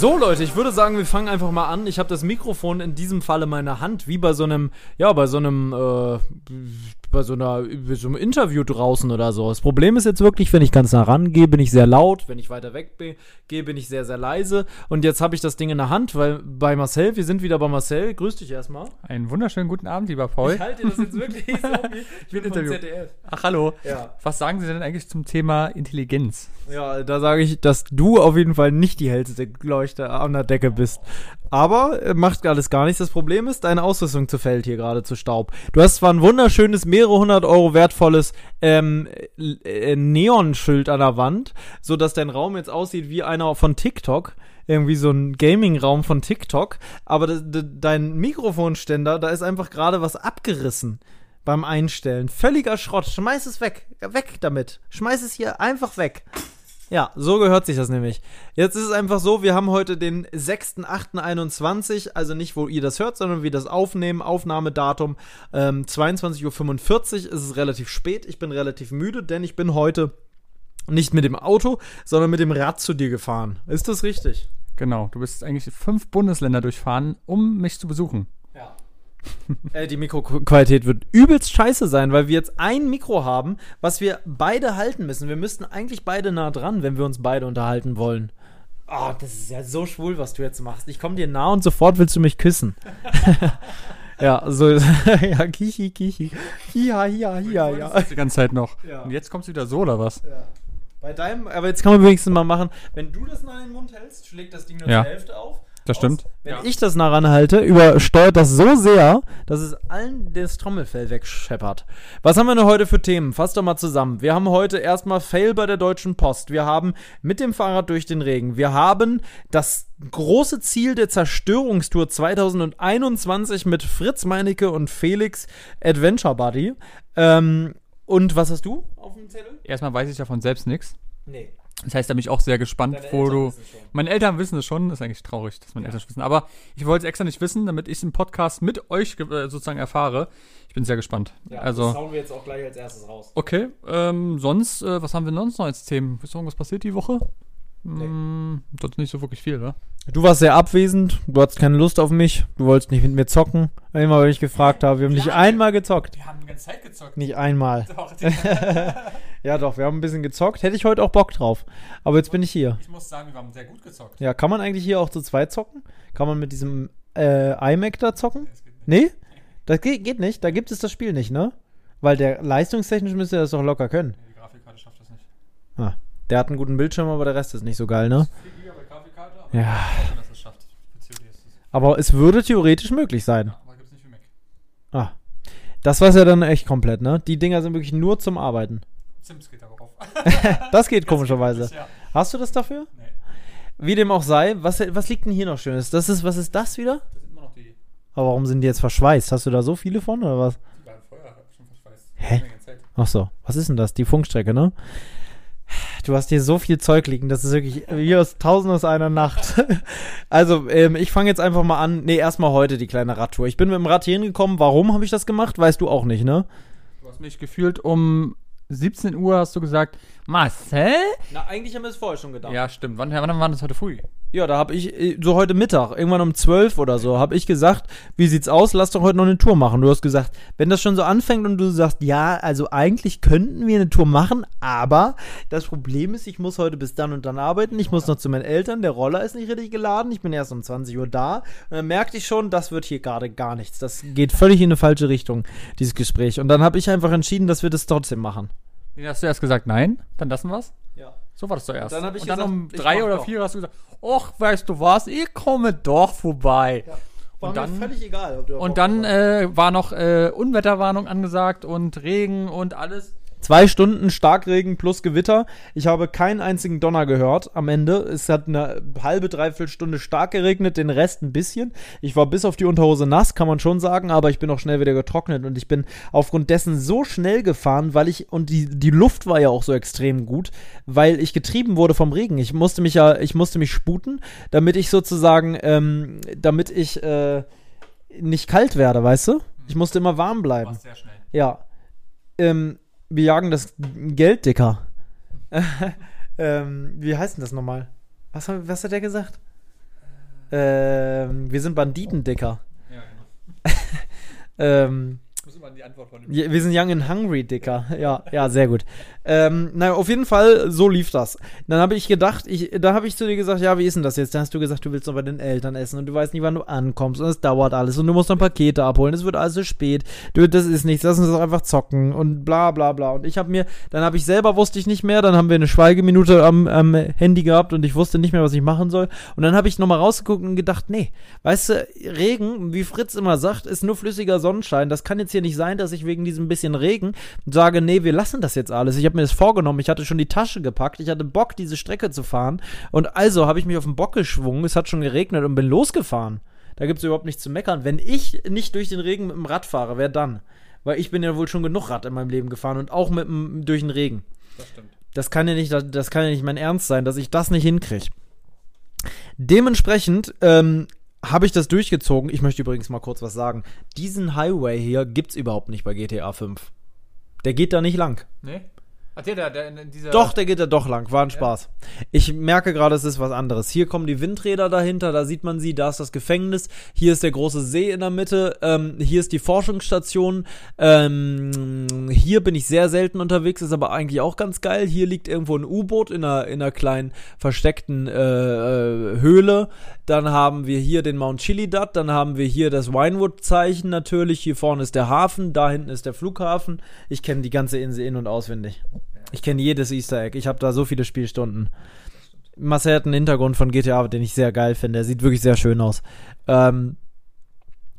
So Leute, ich würde sagen, wir fangen einfach mal an. Ich habe das Mikrofon in diesem Falle in meiner Hand, wie bei so einem, ja, bei so einem, äh, bei so einer, bei so einem Interview draußen oder so. Das Problem ist jetzt wirklich, wenn ich ganz nah rangehe, bin ich sehr laut. Wenn ich weiter weg bin, gehe, bin ich sehr, sehr leise. Und jetzt habe ich das Ding in der Hand, weil bei Marcel, wir sind wieder bei Marcel. Grüß dich erstmal. Einen wunderschönen guten Abend, lieber Paul. Ich halte das jetzt wirklich so wie, ich bin Interview. ZDF. Ach, hallo. Ja. Was sagen Sie denn eigentlich zum Thema Intelligenz? Ja, da sage ich, dass du auf jeden Fall nicht die hellste Leuchte an der Decke bist. Aber äh, macht alles gar nichts. Das Problem ist, deine Ausrüstung zerfällt hier gerade zu Staub. Du hast zwar ein wunderschönes, mehrere hundert Euro wertvolles ähm, äh, Neonschild an der Wand, so dass dein Raum jetzt aussieht wie einer von TikTok. Irgendwie so ein Gaming-Raum von TikTok. Aber de, de, dein Mikrofonständer, da ist einfach gerade was abgerissen beim Einstellen. Völliger Schrott. Schmeiß es weg. Weg damit. Schmeiß es hier einfach weg. Ja, so gehört sich das nämlich. Jetzt ist es einfach so, wir haben heute den 6.8.21, also nicht, wo ihr das hört, sondern wie das aufnehmen, Aufnahmedatum ähm, 22.45 Uhr. Es ist relativ spät, ich bin relativ müde, denn ich bin heute nicht mit dem Auto, sondern mit dem Rad zu dir gefahren. Ist das richtig? Genau, du bist eigentlich fünf Bundesländer durchfahren, um mich zu besuchen. Äh, die Mikroqualität wird übelst scheiße sein, weil wir jetzt ein Mikro haben, was wir beide halten müssen. Wir müssten eigentlich beide nah dran, wenn wir uns beide unterhalten wollen. Oh, das ist ja so schwul, was du jetzt machst. Ich komme dir nah und sofort willst du mich küssen. ja, so, ja, kichi, kichi. Hiha, hiha, hiha, ja. Das die ganze Zeit noch. Ja. Und jetzt kommst du wieder so, oder was? Ja. Bei deinem, aber jetzt kann man wenigstens mal machen, wenn du das nah in den Mund hältst, schlägt das Ding nur Ja. zur Hälfte auf. Das stimmt. Wenn ich das nah ranhalte, übersteuert das so sehr, dass es allen das Trommelfell wegscheppert. Was haben wir denn heute für Themen? Fass doch mal zusammen. Wir haben heute erstmal Fail bei der Deutschen Post. Wir haben mit dem Fahrrad durch den Regen. Wir haben das große Ziel der Zerstörungstour 2021 mit Fritz Meinecke und Felix Adventure Buddy. Ähm, und was hast du auf dem Zettel? Erstmal weiß ich davon selbst nichts. Nee. Das heißt, da bin ich auch sehr gespannt, Deine wo Eltern du. Meine Eltern wissen es schon, das ist eigentlich traurig, dass meine Eltern es wissen. Aber ich wollte es extra nicht wissen, damit ich es im Podcast mit euch äh, sozusagen erfahre. Ich bin sehr gespannt. das also, hauen wir jetzt auch gleich als erstes raus. okay. Ähm, sonst, äh, was haben wir sonst noch als Themen? Ist irgendwas passiert die Woche? Nee. Hm, sonst nicht so wirklich viel, oder? Du warst sehr abwesend, du hattest keine Lust auf mich, du wolltest nicht mit mir zocken. Einmal, weil ich gefragt habe, wir haben nicht Ja. einmal gezockt. Wir haben die ganze Zeit gezockt. Nicht einmal. Doch, Ja, doch, wir haben ein bisschen gezockt. Hätte ich heute auch Bock drauf. Aber jetzt bin ich hier. ich muss sagen, wir haben sehr gut gezockt. Ja, kann man eigentlich hier auch zu zweit zocken? Kann man mit diesem äh, iMac da zocken? Nee? Das geht, geht nicht. Da gibt es das Spiel nicht, ne? Weil der leistungstechnisch müsste das doch locker können. Die Grafikkarte schafft das nicht. Ah, der hat einen guten Bildschirm, aber der Rest ist nicht so geil, ne? 4 GB Grafikkarte, aber Ja. Aber es würde theoretisch möglich sein. Aber. Ah. Das war's ja dann echt komplett, ne? Die Dinger sind wirklich nur zum Arbeiten. Sims geht darauf. Das geht komischerweise. Hast du das dafür? Nee. Wie dem auch sei, was, was liegt denn hier noch Schönes? Das ist, was ist das wieder? Das sind immer noch die, Aber warum sind die jetzt verschweißt? Hast du da so viele von oder was? die beiden Feuer schon verschweißt. Hä? Ach so, was ist denn das? Die Funkstrecke, ne? Du hast hier so viel Zeug liegen, das ist wirklich wie aus tausend aus einer Nacht. Also, ähm, ich fange jetzt einfach mal an. Nee, erstmal heute die kleine Radtour. Ich bin mit dem Rad hier hingekommen. Warum habe ich das gemacht? Weißt du auch nicht, ne? Du hast mich gefühlt um 17 Uhr hast du gesagt, Marcel? Na, eigentlich haben wir es vorher schon gedacht. Ja, stimmt. Wann, wann war das heute früh? Ja, da habe ich, äh, so heute Mittag, irgendwann um 12 oder so, habe ich gesagt, wie sieht's aus, lass doch heute noch eine Tour machen. Du hast gesagt, wenn das schon so anfängt und du sagst, ja, also eigentlich könnten wir eine Tour machen, aber das Problem ist, ich muss heute bis dann und dann arbeiten, ich muss noch zu meinen Eltern, der Roller ist nicht richtig geladen, ich bin erst um 20 Uhr da. Und dann merkte ich schon, das wird hier gerade gar nichts. Das geht völlig in eine falsche Richtung, dieses Gespräch. Und dann habe ich einfach entschieden, dass wir das trotzdem machen. Hast du erst gesagt, nein? Dann lassen wir's? Ja. So war das doch erst. Dann ich Und dann gesagt, um drei oder doch. vier hast du gesagt, ach, weißt du was, ich komme doch vorbei. Und dann- völlig egal, ob du Und dann äh, war noch äh, Unwetterwarnung angesagt und Regen und alles. Zwei Stunden Starkregen plus Gewitter. Ich habe keinen einzigen Donner gehört am Ende. Es hat eine halbe, dreiviertel Stunde stark geregnet, den Rest ein bisschen. Ich war bis auf die Unterhose nass, kann man schon sagen, aber ich bin auch schnell wieder getrocknet und ich bin aufgrund dessen so schnell gefahren, weil ich, und die, die Luft war ja auch so extrem gut, weil ich getrieben wurde vom Regen. Ich musste mich ja, ich musste mich sputen, damit ich sozusagen, ähm, damit ich äh, nicht kalt werde, weißt du? Ich musste immer warm bleiben. sehr schnell. Ja. Ähm, wir jagen das Geld, Dicker. ähm, wie heißt denn das nochmal? Was, hat- was hat der gesagt? Ähm, wir sind Banditen, Dicker. Ja, genau. Ähm, wir sind young and hungry, Dicker. Ja, ja, sehr gut. Ähm, naja, auf jeden Fall, so lief das. Dann habe ich gedacht, ich, da habe ich zu dir gesagt, ja, wie ist denn das jetzt? Da hast du gesagt, du willst noch bei den Eltern essen und du weißt nicht, wann du ankommst und es dauert alles und du musst dann Pakete abholen, es wird alles so spät. Du, das ist nichts, lass uns doch einfach zocken und bla bla bla. Und ich habe mir, dann habe ich selber, wusste ich nicht mehr, dann haben wir eine Schweigeminute am, am Handy gehabt und ich wusste nicht mehr, was ich machen soll. Und dann habe ich nochmal rausgeguckt und gedacht, nee, weißt du, Regen, wie Fritz immer sagt, ist nur flüssiger Sonnenschein. Das kann jetzt hier nicht sein, dass ich wegen diesem bisschen Regen sage, nee, wir lassen das jetzt alles. Ich habe mir das vorgenommen, ich hatte schon die Tasche gepackt, ich hatte Bock, diese Strecke zu fahren. Und also habe ich mich auf den Bock geschwungen, es hat schon geregnet und bin losgefahren. Da gibt es überhaupt nichts zu meckern. Wenn ich nicht durch den Regen mit dem Rad fahre, wer dann? Weil ich bin ja wohl schon genug Rad in meinem Leben gefahren und auch mit dem, durch den Regen. Das stimmt. Das kann ja nicht, das kann ja nicht mein Ernst sein, dass ich das nicht hinkriege. Dementsprechend ähm, habe ich das durchgezogen. Ich möchte übrigens mal kurz was sagen. Diesen Highway hier gibt's überhaupt nicht bei GTA 5. Der geht da nicht lang. Nee? Ach, der, der, der, in dieser. Doch, der geht da doch lang. War ein Spaß. Ich merke gerade, es ist was anderes. Hier kommen die Windräder dahinter, da sieht man sie, da ist das Gefängnis, hier ist der große See in der Mitte, ähm, hier ist die Forschungsstation, ähm, hier bin ich sehr selten unterwegs, ist aber eigentlich auch ganz geil. Hier liegt irgendwo ein U-Boot in einer, in einer kleinen versteckten äh, äh, Höhle. Dann haben wir hier den Mount Chiliad, dann haben wir hier das Winewood-Zeichen natürlich. Hier vorne ist der Hafen, da hinten ist der Flughafen. Ich kenne die ganze Insel in- und auswendig. Ich kenne jedes Easter Egg. Ich habe da so viele Spielstunden. Marcel hat einen Hintergrund von GTA, den ich sehr geil finde. Der sieht wirklich sehr schön aus. Ähm,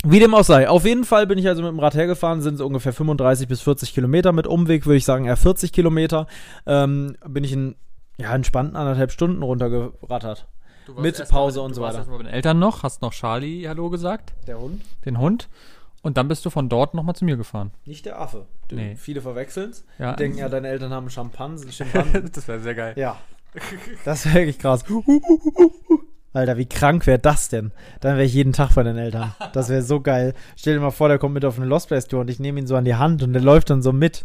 wie dem auch sei. Auf jeden Fall bin ich also mit dem Rad hergefahren, sind es ungefähr 35 bis 40 Kilometer. Mit Umweg würde ich sagen eher 40 Kilometer. Ähm, bin ich in ja, entspannten anderthalb Stunden runtergerattert. Du warst mit mal Pause mit- und du so warst weiter. erst mal bei den Eltern noch, hast noch Charlie Hallo gesagt, Der Hund? den Hund. Und dann bist du von dort nochmal zu mir gefahren. Nicht der Affe. Du, Nee. Viele verwechseln es. Ja. Denken ja, deine Eltern haben Schimpansen. Schimpansen. das wäre sehr geil. Ja. Das wäre wirklich krass. Alter, wie krank wäre das denn? Dann wäre ich jeden Tag bei den Eltern. Das wäre so geil. Stell dir mal vor, der kommt mit auf eine Lost Place Tour und ich nehme ihn so an die Hand und der läuft dann so mit.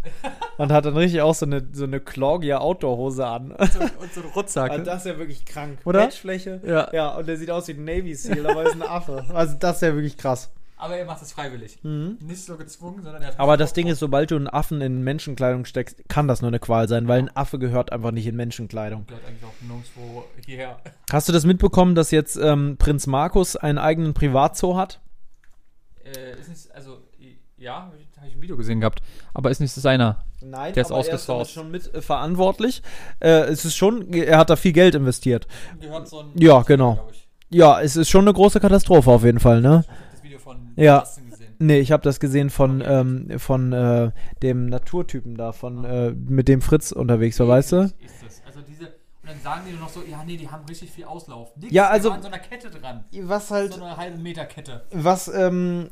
Und hat dann richtig auch so eine, so eine Cloggia Outdoor-Hose an. Und so ein Rucksack. Also das wäre wirklich krank. Oder? Matchfläche. Ja. Ja, und der sieht aus wie ein Navy Seal, aber ist ein Affe. Also das wäre wirklich krass. Aber er macht es freiwillig. Nicht so gezwungen, sondern er hat Mhm. Aber das Ding ist, sobald du einen Affen in Menschenkleidung steckst, kann das nur eine Qual sein, weil ein Affe gehört einfach nicht in Menschenkleidung. gehört eigentlich auch nirgendwo hierher. Hast du das mitbekommen, dass jetzt ähm, Prinz Markus einen eigenen Privatzoo hat? Äh, ist nicht, also, ja, habe ich, ein Video gesehen gehabt. Aber ist nicht seiner. Nein, Der ist er ausgesourced. schon mit äh, verantwortlich. Äh, es ist schon, er hat da viel Geld investiert. Gehört so ein. Ja, genau. Ja, es ist schon eine große Katastrophe auf jeden Fall, ne? Das Video von Ja. Gesehen. Nee, ich habe das gesehen von, ähm, von äh, dem Naturtypen da, von äh, mit dem Fritz unterwegs war, weißt du? Ist das. Also diese, und dann sagen die nur noch so, ja, nee, die haben richtig viel Auslauf. Nix, Ja, die also- waren an so einer Kette dran. Was halt, So eine halbe Meter Kette. was, ähm,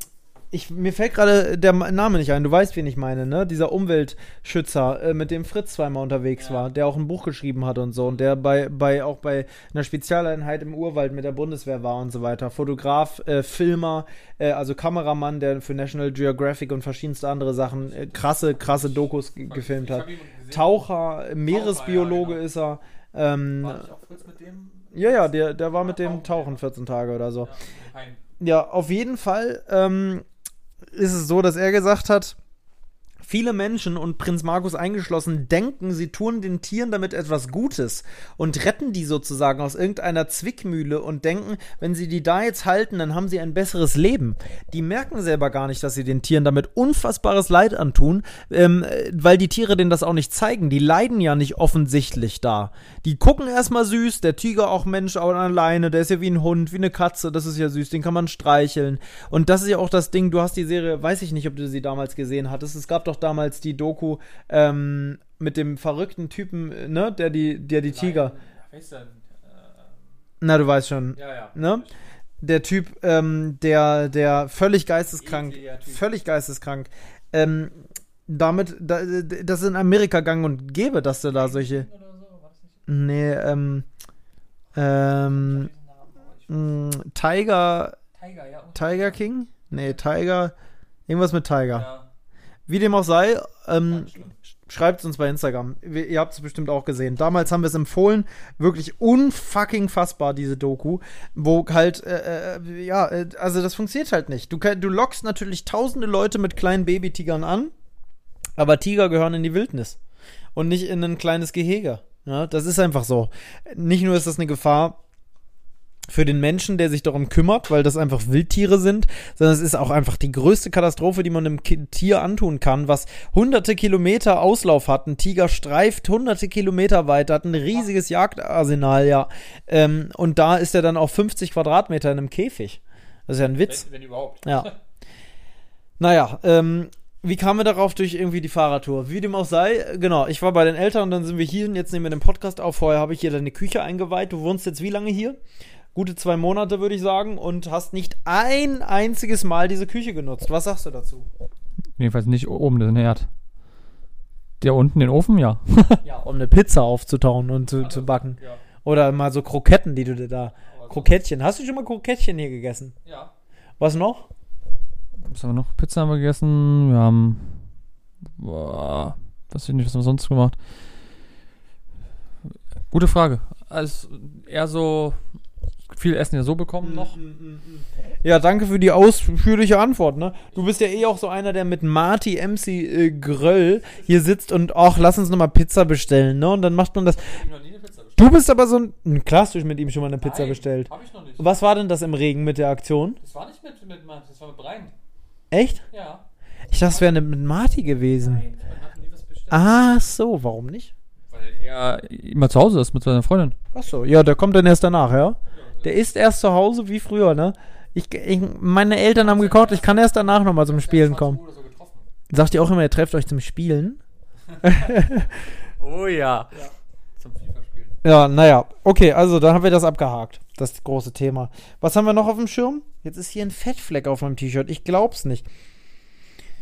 ich, mir fällt gerade der Name nicht ein, du weißt, wen ich meine, ne? Dieser Umweltschützer, äh, mit dem Fritz zweimal unterwegs Ja. war, der auch ein Buch geschrieben hat und so und der bei, bei auch bei einer Spezialeinheit im Urwald mit der Bundeswehr war und so weiter. Fotograf, äh, Filmer, äh, also Kameramann, der für National Geographic und verschiedenste andere Sachen äh, krasse, krasse Dokus ge- gefilmt Ich hat. Taucher, Meeresbiologe genau. ist er. Ähm, War nicht auch Fritz mit dem? ja, ja, der, der war mit dem Tauchen, Tauchen ja. 14 Tage oder so. Ja, Ja, auf jeden Fall ähm, ist es so, dass er gesagt hat, Viele Menschen und Prinz Markus eingeschlossen denken, sie tun den Tieren damit etwas Gutes und retten die sozusagen aus irgendeiner Zwickmühle und denken, wenn sie die da jetzt halten, dann haben sie ein besseres Leben. Die merken selber gar nicht, dass sie den Tieren damit unfassbares Leid antun, ähm, weil die Tiere denen das auch nicht zeigen. Die leiden ja nicht offensichtlich da. Die gucken erstmal süß, der Tiger auch Mensch auch alleine, der ist ja wie ein Hund, wie eine Katze, das ist ja süß, den kann man streicheln. Und das ist ja auch das Ding, du hast die Serie, weiß ich nicht, ob du sie damals gesehen hattest, es gab doch damals die Doku ähm, mit dem verrückten Typen, ne, der die, der die Tiger. Na, du weißt schon, ja, ja. ne? Der Typ, ähm, der, der völlig geisteskrank, Typ. völlig geisteskrank, ähm, damit, da, das ist in Amerika gang und gäbe, dass du da solche, nee, ähm, ähm, mh, Tiger, Tiger, ja. Tiger King? Nee, Tiger, irgendwas mit Tiger. Ja. Wie dem auch sei, ähm, schreibt es uns bei Instagram. Wir, ihr habt es bestimmt auch gesehen. Damals haben wir es empfohlen. Wirklich unfucking fassbar, diese Doku. Wo halt, äh, äh, ja, äh, also das funktioniert halt nicht. Du, du lockst natürlich tausende Leute mit kleinen Babytigern an, aber Tiger gehören in die Wildnis und nicht in ein kleines Gehege. Ja, das ist einfach so. Nicht nur ist das eine Gefahr für den Menschen, der sich darum kümmert, weil das einfach Wildtiere sind, sondern es ist auch einfach die größte Katastrophe, die man einem Tier antun kann, was hunderte Kilometer Auslauf hat. Ein Tiger streift hunderte Kilometer weit, hat ein riesiges Jagdarsenal, ja. Ähm, und da ist er dann auf 50 Quadratmeter in einem Käfig. Das ist ja ein Witz. Wenn, wenn überhaupt. Ja. Naja, ähm, wie kamen wir darauf durch irgendwie die Fahrradtour? Wie dem auch sei, genau, ich war bei den Eltern und dann sind wir hier und jetzt nehmen wir den Podcast auf. Vorher habe ich hier deine Küche eingeweiht. Du wohnst jetzt wie lange hier? Gute zwei Monate, würde ich sagen, und hast nicht ein einziges Mal diese Küche genutzt. Was sagst du dazu? Jedenfalls nicht oben den Herd. Der unten den Ofen, ja. Ja, um eine Pizza aufzutauen und zu, zu backen. Ja. Oder mal so Kroketten, die du dir da. Krokettchen. Hast du schon mal Krokettchen hier gegessen? Ja. Was noch? Was haben wir noch? Pizza haben wir gegessen. Wir haben. Boah, weiß ich nicht, was haben wir sonst gemacht? Gute Frage. Also eher so viel Essen ja so bekommen noch. Ja, danke für die ausführliche Antwort, ne? Du bist ja eh auch so einer, der mit Marty MC äh, Gröll hier sitzt und ach, lass uns nochmal Pizza bestellen, ne? Und dann macht man das. Du bist aber so ein. Du mit ihm schon mal eine Pizza bestellt. Hab ich noch nicht. Was war denn das im Regen mit der Aktion? Das war nicht mit, mit Mann, das war mit Brian. Echt? Ja. Ich dachte, es wäre mit Marty gewesen. Nein, man hat nie was bestellt. Ach so, warum nicht? Weil er immer zu Hause ist mit seiner Freundin. Ach so, ja, der kommt dann erst danach, ja? Der ist erst zu Hause wie früher, ne? Ich, ich, meine Eltern haben gekocht, ich kann erst danach nochmal zum Spielen kommen. Sagt ihr auch immer, ihr trefft euch zum Spielen? Oh ja. Zum FIFA-Spielen. Ja, naja. Okay, also dann haben wir das abgehakt. Das große Thema. Was haben wir noch auf dem Schirm? Jetzt ist hier ein Fettfleck auf meinem T-Shirt. Ich glaub's nicht.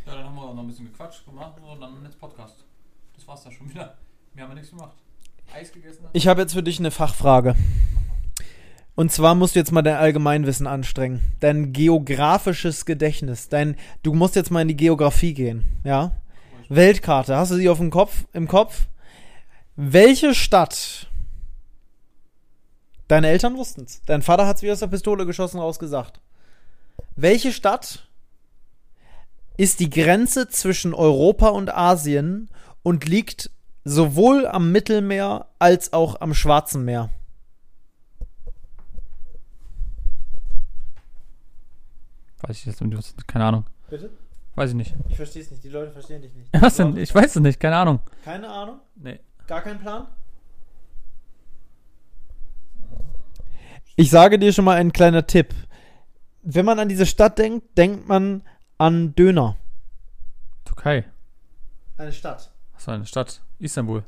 Ja, dann haben wir noch ein bisschen gequatscht gemacht und dann jetzt Podcast. Das war's dann schon wieder. Wir haben ja nichts gemacht. Eis gegessen. Ich habe jetzt für dich eine Fachfrage. Und zwar musst du jetzt mal dein Allgemeinwissen anstrengen. Dein geografisches Gedächtnis. Dein, du musst jetzt mal in die Geografie gehen. Ja? Weltkarte. Hast du sie auf dem Kopf, im Kopf? Welche Stadt? Deine Eltern wussten's. Dein Vater hat's wie aus der Pistole geschossen rausgesagt. Welche Stadt ist die Grenze zwischen Europa und Asien und liegt sowohl am Mittelmeer als auch am Schwarzen Meer? Weiß ich jetzt. Keine Ahnung. Bitte? Weiß ich nicht. Ich verstehe es nicht. Die Leute verstehen dich nicht. Was denn? Ich weiß es nicht. Keine Ahnung. Keine Ahnung? Nee. Gar kein Plan? Ich sage dir schon mal einen kleiner Tipp. Wenn man an diese Stadt denkt, denkt man an Döner. Türkei. Eine Stadt. Was war eine Stadt? Istanbul.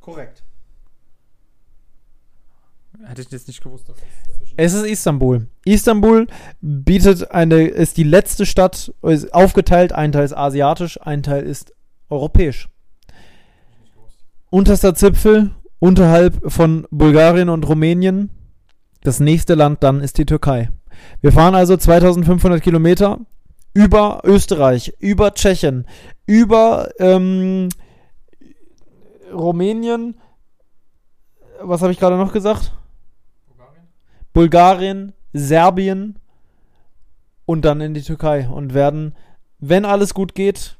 Korrekt. Hätte ich jetzt nicht gewusst. Dass es Es ist Istanbul. Istanbul bietet eine, ist die letzte Stadt, ist aufgeteilt. Ein Teil ist asiatisch, ein Teil ist europäisch. Unterster Zipfel unterhalb von Bulgarien und Rumänien. Das nächste Land dann ist die Türkei. Wir fahren also 2500 Kilometer über Österreich, über Tschechien, über ähm, Rumänien. Was habe ich gerade noch gesagt? Bulgarien? Serbien und dann in die Türkei und werden, wenn alles gut geht,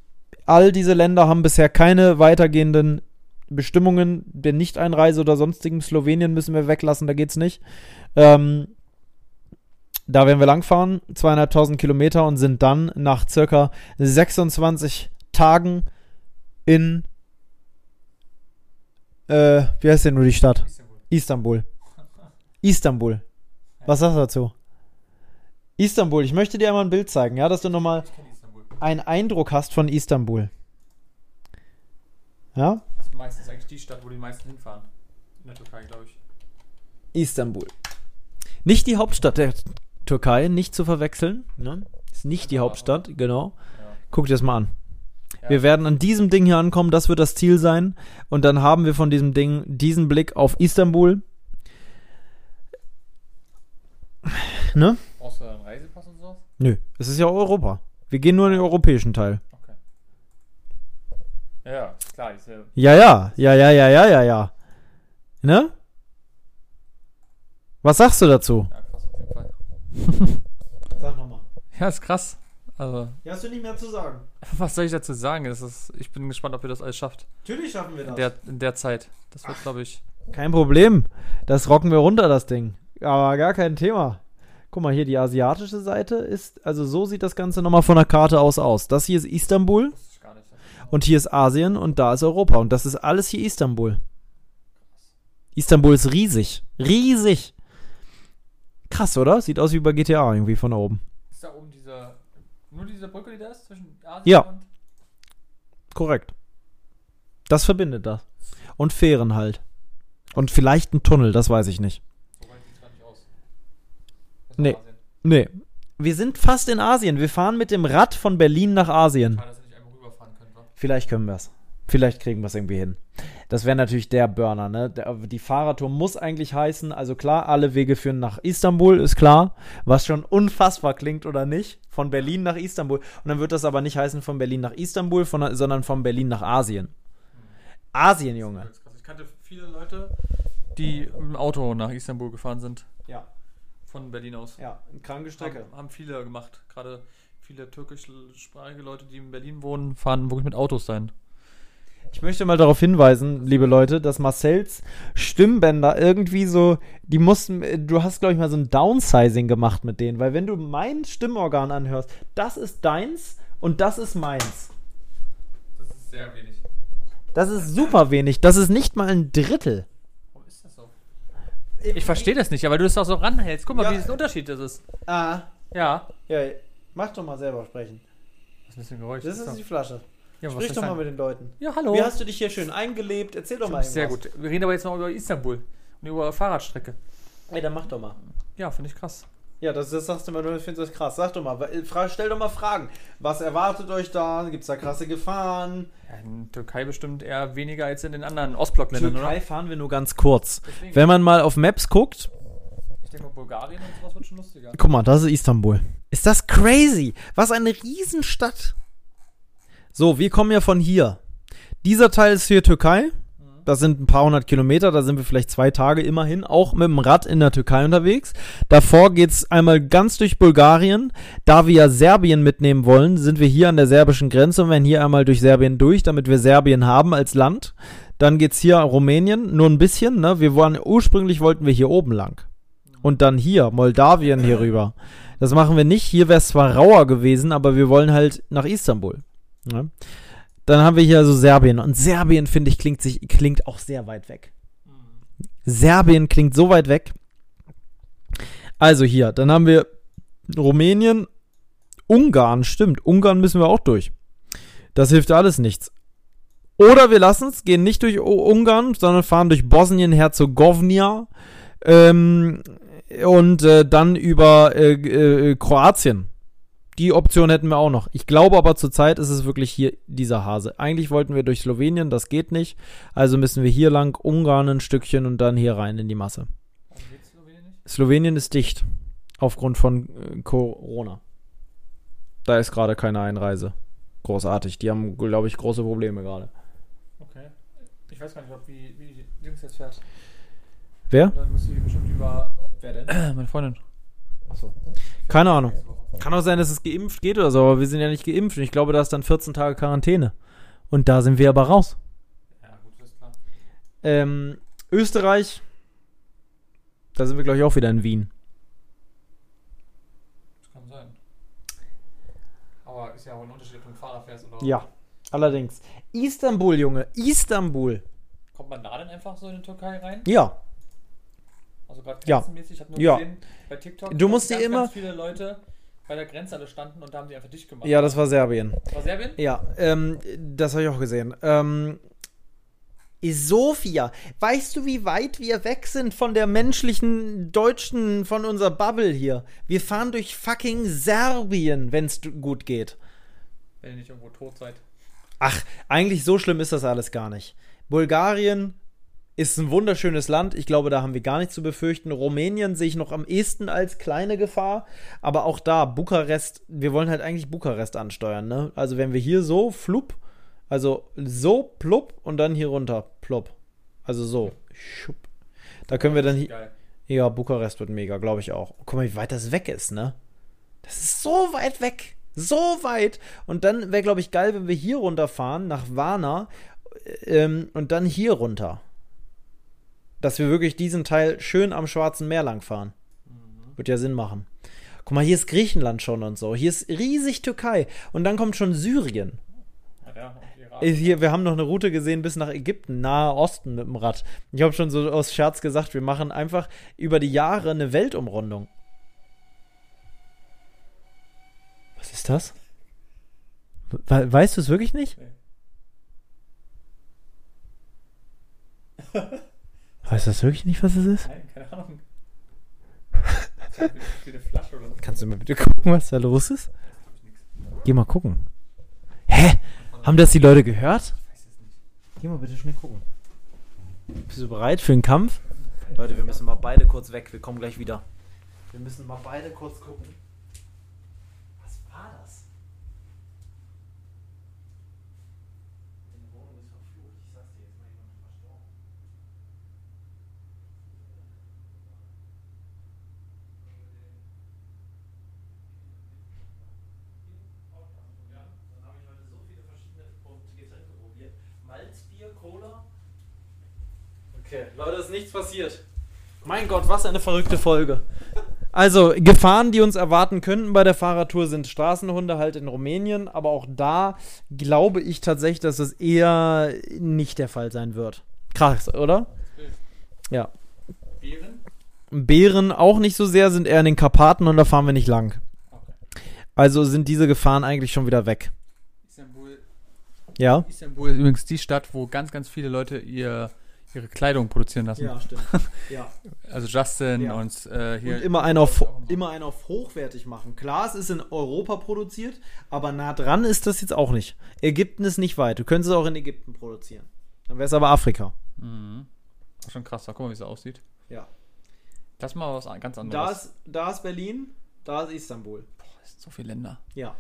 All diese Länder haben bisher keine weitergehenden Bestimmungen der Nichteinreise oder sonstigem. Slowenien müssen wir weglassen, da geht's nicht. Ähm, da werden wir langfahren, zweieinhalbtausend Kilometer und sind dann nach circa 26 Tagen in, äh, wie heißt denn nur die Stadt? Istanbul. Istanbul. Was sagst du dazu? Istanbul. Ich möchte dir einmal ein Bild zeigen, ja, dass du nochmal einen Eindruck hast von Istanbul. Ja? Das ist meistens eigentlich die Stadt, wo die meisten hinfahren. In der Türkei, glaube ich. Istanbul. Nicht die Hauptstadt der Türkei, nicht zu verwechseln. Ne? Ist nicht die Hauptstadt, genau. Guck dir das mal an. Wir werden an diesem Ding hier ankommen, das wird das Ziel sein. Und dann haben wir von diesem Ding diesen Blick auf Istanbul. Ne? Brauchst du einen Reisepass und sowas? Nö, es ist ja Europa. Wir gehen nur in den europäischen Teil. Okay. Ja, klar. Ist ja, Ja, ja, ja, ja, ja, ja, ja, ja. Ne? Was sagst du dazu? ja, krass auf jeden Fall. Sag nochmal. Ja, ist krass. Also, Ja, hast du nicht mehr zu sagen. was soll ich dazu sagen? Es ist, ich bin gespannt, ob ihr das alles schafft. Natürlich schaffen wir In der, in der Zeit. Das wird, glaube ich. Kein Problem. Das rocken wir runter, das Ding. Aber gar kein Thema. Guck mal, hier die asiatische Seite ist, also so sieht das Ganze nochmal von der Karte aus aus. Das hier ist Istanbul und hier ist Asien und da ist Europa. Und das ist alles hier Istanbul. Istanbul ist riesig. Riesig. Krass, oder? Sieht aus wie bei GTA irgendwie von oben. Ist da oben diese. Nur diese Brücke, die da ist zwischen Asien Ja. und. Korrekt. Das verbindet das. Und Fähren halt. Und vielleicht ein Tunnel, das weiß ich nicht. Wobei sieht gar nicht aus. Das ist Nee. Asien. Nee. Wir sind fast in Asien. Wir fahren mit dem Rad von Berlin nach Asien. Können? Vielleicht können wir es. Vielleicht kriegen wir es irgendwie hin. Das wäre natürlich der Burner, ne? Der, die Fahrradtour muss eigentlich heißen, also klar, alle Wege führen nach Istanbul, ist klar. Was schon unfassbar klingt oder nicht. Von Berlin nach Istanbul. Und dann wird das aber nicht heißen von Berlin nach Istanbul, von, sondern von Berlin nach Asien. Asien, Junge. Ich kannte viele Leute, die mit dem Auto nach Istanbul gefahren sind. Ja, Von Berlin aus. ja, eine kranke Haben, haben viele gemacht. Gerade viele türkischsprachige Leute, die in Berlin wohnen, fahren wirklich mit Autos dahin. Ich möchte mal darauf hinweisen, liebe Leute, dass Marcells Stimmbänder irgendwie so, die mussten, du hast, glaube ich, mal so ein Downsizing gemacht mit denen, weil wenn du mein Stimmorgan anhörst, das ist deins und das ist meins. Das ist sehr wenig. Das ist super wenig, das ist nicht mal ein Drittel. Warum ist das so? Ich verstehe das nicht, aber du das auch so ranhältst. Guck mal, Ja. wie ein Unterschied das ist. Ah, Ja. ja, mach doch mal selber sprechen. Das ist ein bisschen Geräusch. Das ist die Flasche. ja, Sprich doch mal mit den Leuten. Ja, hallo. Wie hast du dich hier schön eingelebt? Erzähl doch mal Sehr gut. Wir reden aber jetzt noch über Istanbul und über Fahrradstrecke. Ey, dann mach doch mal. Ja, finde ich krass. Ja, das, das sagst du immer nur, ich finde das krass. Sag doch mal, fra- stell doch mal Fragen. Was erwartet euch da? Gibt's da krasse Gefahren? Ja, in Türkei bestimmt eher weniger als in den anderen Ostblockländern, Türkei oder? fahren wir nur ganz kurz. Deswegen, Wenn man mal auf Maps guckt, ich denke mal, Bulgarien und sowas wird schon lustiger. guck mal, das ist Istanbul. Ist das crazy? Was eine Riesenstadt. So, wir kommen ja von hier. Dieser Teil ist hier Türkei. Das sind ein paar hundert Kilometer, da sind wir vielleicht zwei Tage immerhin, auch mit dem Rad in der Türkei unterwegs. Davor geht's einmal ganz durch Bulgarien. Da wir ja Serbien mitnehmen wollen, sind wir hier an der serbischen Grenze und werden hier einmal durch Serbien durch, damit wir Serbien haben als Land. Dann geht's hier Rumänien, nur ein bisschen, ne? Wir wollen, ursprünglich wollten wir hier oben lang. Und dann hier, Moldawien hier rüber. Das machen wir nicht. Hier wäre es zwar rauer gewesen, aber wir wollen halt nach Istanbul. Ne? Dann haben wir hier also Serbien. Und Serbien, finde ich, klingt, sich, klingt auch sehr weit weg. Serbien klingt so weit weg. Also hier, dann haben wir Rumänien, Ungarn, stimmt. Ungarn müssen wir auch durch. Das hilft alles nichts. Oder wir lassen es, gehen nicht durch Ungarn, sondern fahren durch Bosnien-Herzegowina ähm, und äh, dann über äh, äh, Kroatien. Die Option hätten wir auch noch. Ich glaube aber zurzeit ist es wirklich hier dieser Hase. Eigentlich wollten wir durch Slowenien, das geht nicht. Also müssen wir hier lang, Ungarn ein Stückchen und dann hier rein in die Masse. Slowenien nicht? Slowenien ist dicht. Aufgrund von äh, Corona. Da ist gerade keine Einreise. Großartig. Die haben, glaube ich, große Probleme gerade. Okay. Ich weiß gar nicht, ob wie, wie die Jungs jetzt fährt. Wer? Dann muss sie bestimmt über. Wer denn? Meine Freundin. Achso. Keine Ahnung. Kann auch sein, dass es geimpft geht oder so, aber wir sind ja nicht geimpft. Und ich glaube, da ist dann 14 Tage Quarantäne. Und da sind wir aber raus. Ja, gut, das ist klar. Ähm, Österreich, da sind wir, glaube ich, auch wieder in Wien. Das kann sein. Aber ist ja auch ein Unterschied, ob du Fahrrad oder. Ja, allerdings. Istanbul, Junge, Istanbul. Kommt man da denn einfach so in die Türkei rein? Ja, Also gerade Ja. grenzenmäßig. Ich habe nur Ja. gesehen bei TikTok, Du musst ganz, dir immer- viele Leute bei der Grenze alle standen und da haben die einfach dicht gemacht. ja, das war Serbien. war Serbien? Ja, ähm, das habe ich auch gesehen. Ähm, Sofia, weißt du, wie weit wir weg sind von der menschlichen deutschen, von unserer Bubble hier? Wir fahren durch fucking Serbien, wenn es gut geht. Wenn ihr nicht irgendwo tot seid. Ach, eigentlich so schlimm ist das alles gar nicht. Bulgarien ist ein wunderschönes Land. Ich glaube, da haben wir gar nichts zu befürchten. Rumänien sehe ich noch am ehesten als kleine Gefahr. Aber auch da, Bukarest, wir wollen halt eigentlich Bukarest ansteuern, ne? Also wenn wir hier so, flupp, also so, plupp und dann hier runter, plopp. Also so, schupp. Da können wir dann hier. Ja, Bukarest wird mega, glaube ich auch. Guck mal, wie weit das weg ist, ne? Das ist so weit weg. So weit. Und dann wäre, glaube ich, geil, wenn wir hier runterfahren, nach Varna, ähm, und dann hier runter. Dass wir wirklich diesen Teil schön am Schwarzen Meer lang fahren. Wird ja Sinn machen. Guck mal, hier ist Griechenland schon und so. Hier ist riesig Türkei. Und dann kommt schon Syrien. Ja. Äh, Hier, wir haben noch eine Route gesehen bis nach Ägypten, Nahe Osten mit dem Rad. Ich habe schon so aus Scherz gesagt, wir machen einfach über die Jahre eine Weltumrundung. Was ist das? We weißt du es wirklich nicht? Weißt du das wirklich nicht, was es ist? Nein, keine Ahnung. Kannst du mal bitte gucken, was da los ist? Geh mal gucken. Hä? Haben das die Leute gehört? Geh mal bitte schnell gucken. Bist du bereit für den Kampf? Leute, wir müssen mal beide kurz weg. Wir kommen gleich wieder. Wir müssen mal beide kurz gucken. Was war das? Deine Wohnung ist verflucht. Ich sag's dir jetzt mal jemand verstorben. Dann habe ich heute so viele verschiedene Getränke probiert. Malzbier, Cola. Okay, Leute, ist nichts passiert. Mein Gott, was eine verrückte Folge. Also, Gefahren, die uns erwarten könnten bei der Fahrradtour, sind Straßenhunde halt in Rumänien, aber auch da glaube ich tatsächlich, dass es eher nicht der Fall sein wird. Krass, oder? Ja. Bären? Bären auch nicht so sehr, sind eher in den Karpaten und da fahren wir nicht lang. Okay. Also sind diese Gefahren eigentlich schon wieder weg. Istanbul, Ja? Istanbul ist übrigens die Stadt, wo ganz, ganz viele Leute ihr, ihre Kleidung produzieren lassen. stimmt. Ja. Also Justin Ja. und äh, hier. Und immer einen, auf, immer einen auf hochwertig machen. Klar, es ist in Europa produziert, aber nah dran ist das jetzt auch nicht. Ägypten ist nicht weit. Du könntest es auch in Ägypten produzieren. Dann wäre es aber Afrika. Mhm. Schon krass, da guck mal, wie es aussieht. Ja. Das ist mal was an- ganz Da anderes. ist, da ist Berlin, da ist Istanbul. Das sind so viele Länder. Ja.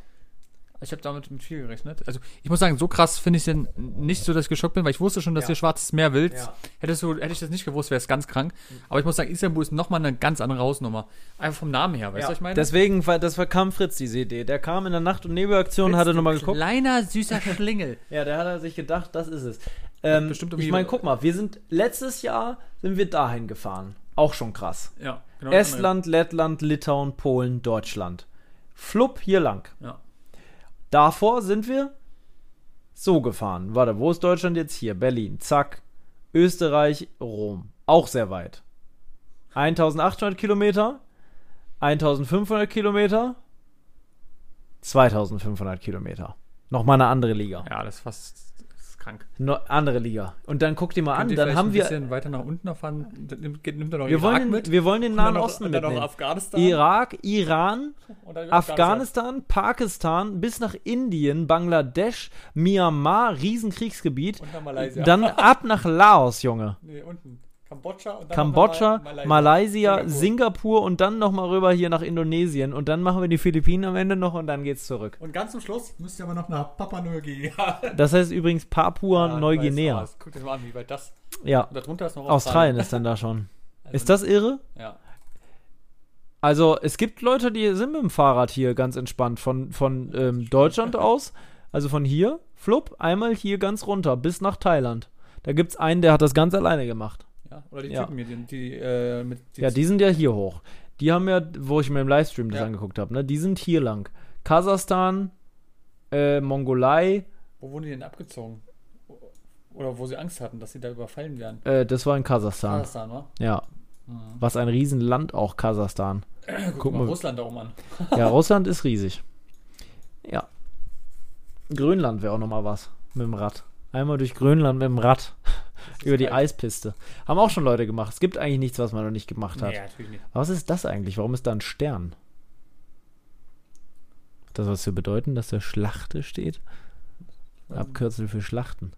Ich habe damit mit viel gerechnet. Also ich muss sagen, so krass finde ich es denn nicht so, dass ich geschockt bin, weil ich wusste schon, dass Ja. ihr Schwarzes Meer willst. Ja. Hättest du, hätte ich das nicht gewusst, wäre es ganz krank. Aber ich muss sagen, Istanbul ist nochmal eine ganz andere Hausnummer. Einfach vom Namen her, weißt du, ja. was ich meine? Deswegen, war- das war kam Fritz diese Idee. Der kam in der Nacht- und Nebelaktion und hatte nochmal geguckt. Kleiner, süßer Schlingel. Ja, der hat sich gedacht, das ist es. Ähm, Bestimmt ich irgendwie- meine, guck mal, wir sind letztes Jahr sind wir dahin gefahren. Auch schon krass. ja, genau. Estland, Lettland, Litauen, Polen, Deutschland. Flupp hier lang. Ja. Davor sind wir so gefahren. Warte, wo ist Deutschland jetzt hier? Berlin. Zack. Österreich, Rom. Auch sehr weit. 1800 Kilometer. 1500 Kilometer. 2500 Kilometer. Nochmal eine andere Liga. ja, das ist fast krank. No, andere Liga. Und dann guck dir mal Könnt an, dann haben ein wir. bisschen weiter nach unten noch fahren. Dann Nimmt, nimmt er noch Wir Irak wollen, mit. wir wollen den Nahen Osten. Afghanistan. Irak, Iran, dann Afghanistan, Pakistan bis nach Indien, Bangladesch, Myanmar, Riesenkriegsgebiet. Und dann Malaysia. Dann ab nach Laos, Junge. Nee, unten. Kambodscha und dann Kambodscha, noch mal Malaysia, Singapur. Singapur und dann nochmal rüber hier nach Indonesien. Und dann machen wir die Philippinen am Ende noch und dann geht's zurück. Und ganz zum Schluss müsst ihr aber noch nach Papua Neuguinea. Das heißt übrigens Papua Ja, Neuguinea. ich weiß, Guck dir das mal an, wie weit das. Ja, Und darunter ist noch Australien ist dann da schon. Also, Ist das irre? Ja. Also, es gibt Leute, die sind mit dem Fahrrad hier ganz entspannt von, von ähm, Deutschland aus. Also von hier, flupp, einmal hier ganz runter bis nach Thailand. Da gibt's einen, der hat das ganz alleine gemacht. Ja, oder die Ja. Typen hier, die, die, äh, mit die Ja, die sind ja hier hoch. Die haben ja, wo ich mir im Livestream das Ja. angeguckt habe, ne, die sind hier lang. Kasachstan, äh, Mongolei, Wo wurden die denn abgezogen? Oder wo sie Angst hatten, dass sie da überfallen werden? äh, das war in Kasachstan. Kasachstan, wa? Ja. Was ein Riesenland auch, Kasachstan. Guck, Guck mal, mal. Russland da oben an. Ja, Russland ist riesig. Ja. Grönland wäre auch noch mal was mit dem Rad. Einmal durch Grönland mit dem Rad. Über die. Eispiste. Haben auch schon Leute gemacht. Es gibt eigentlich nichts, was man noch nicht gemacht hat. Nee, natürlich nicht. Aber was ist das eigentlich? Warum ist da ein Stern? Das was zu bedeuten, dass der Schlachte steht? Abkürzel für Schlachten.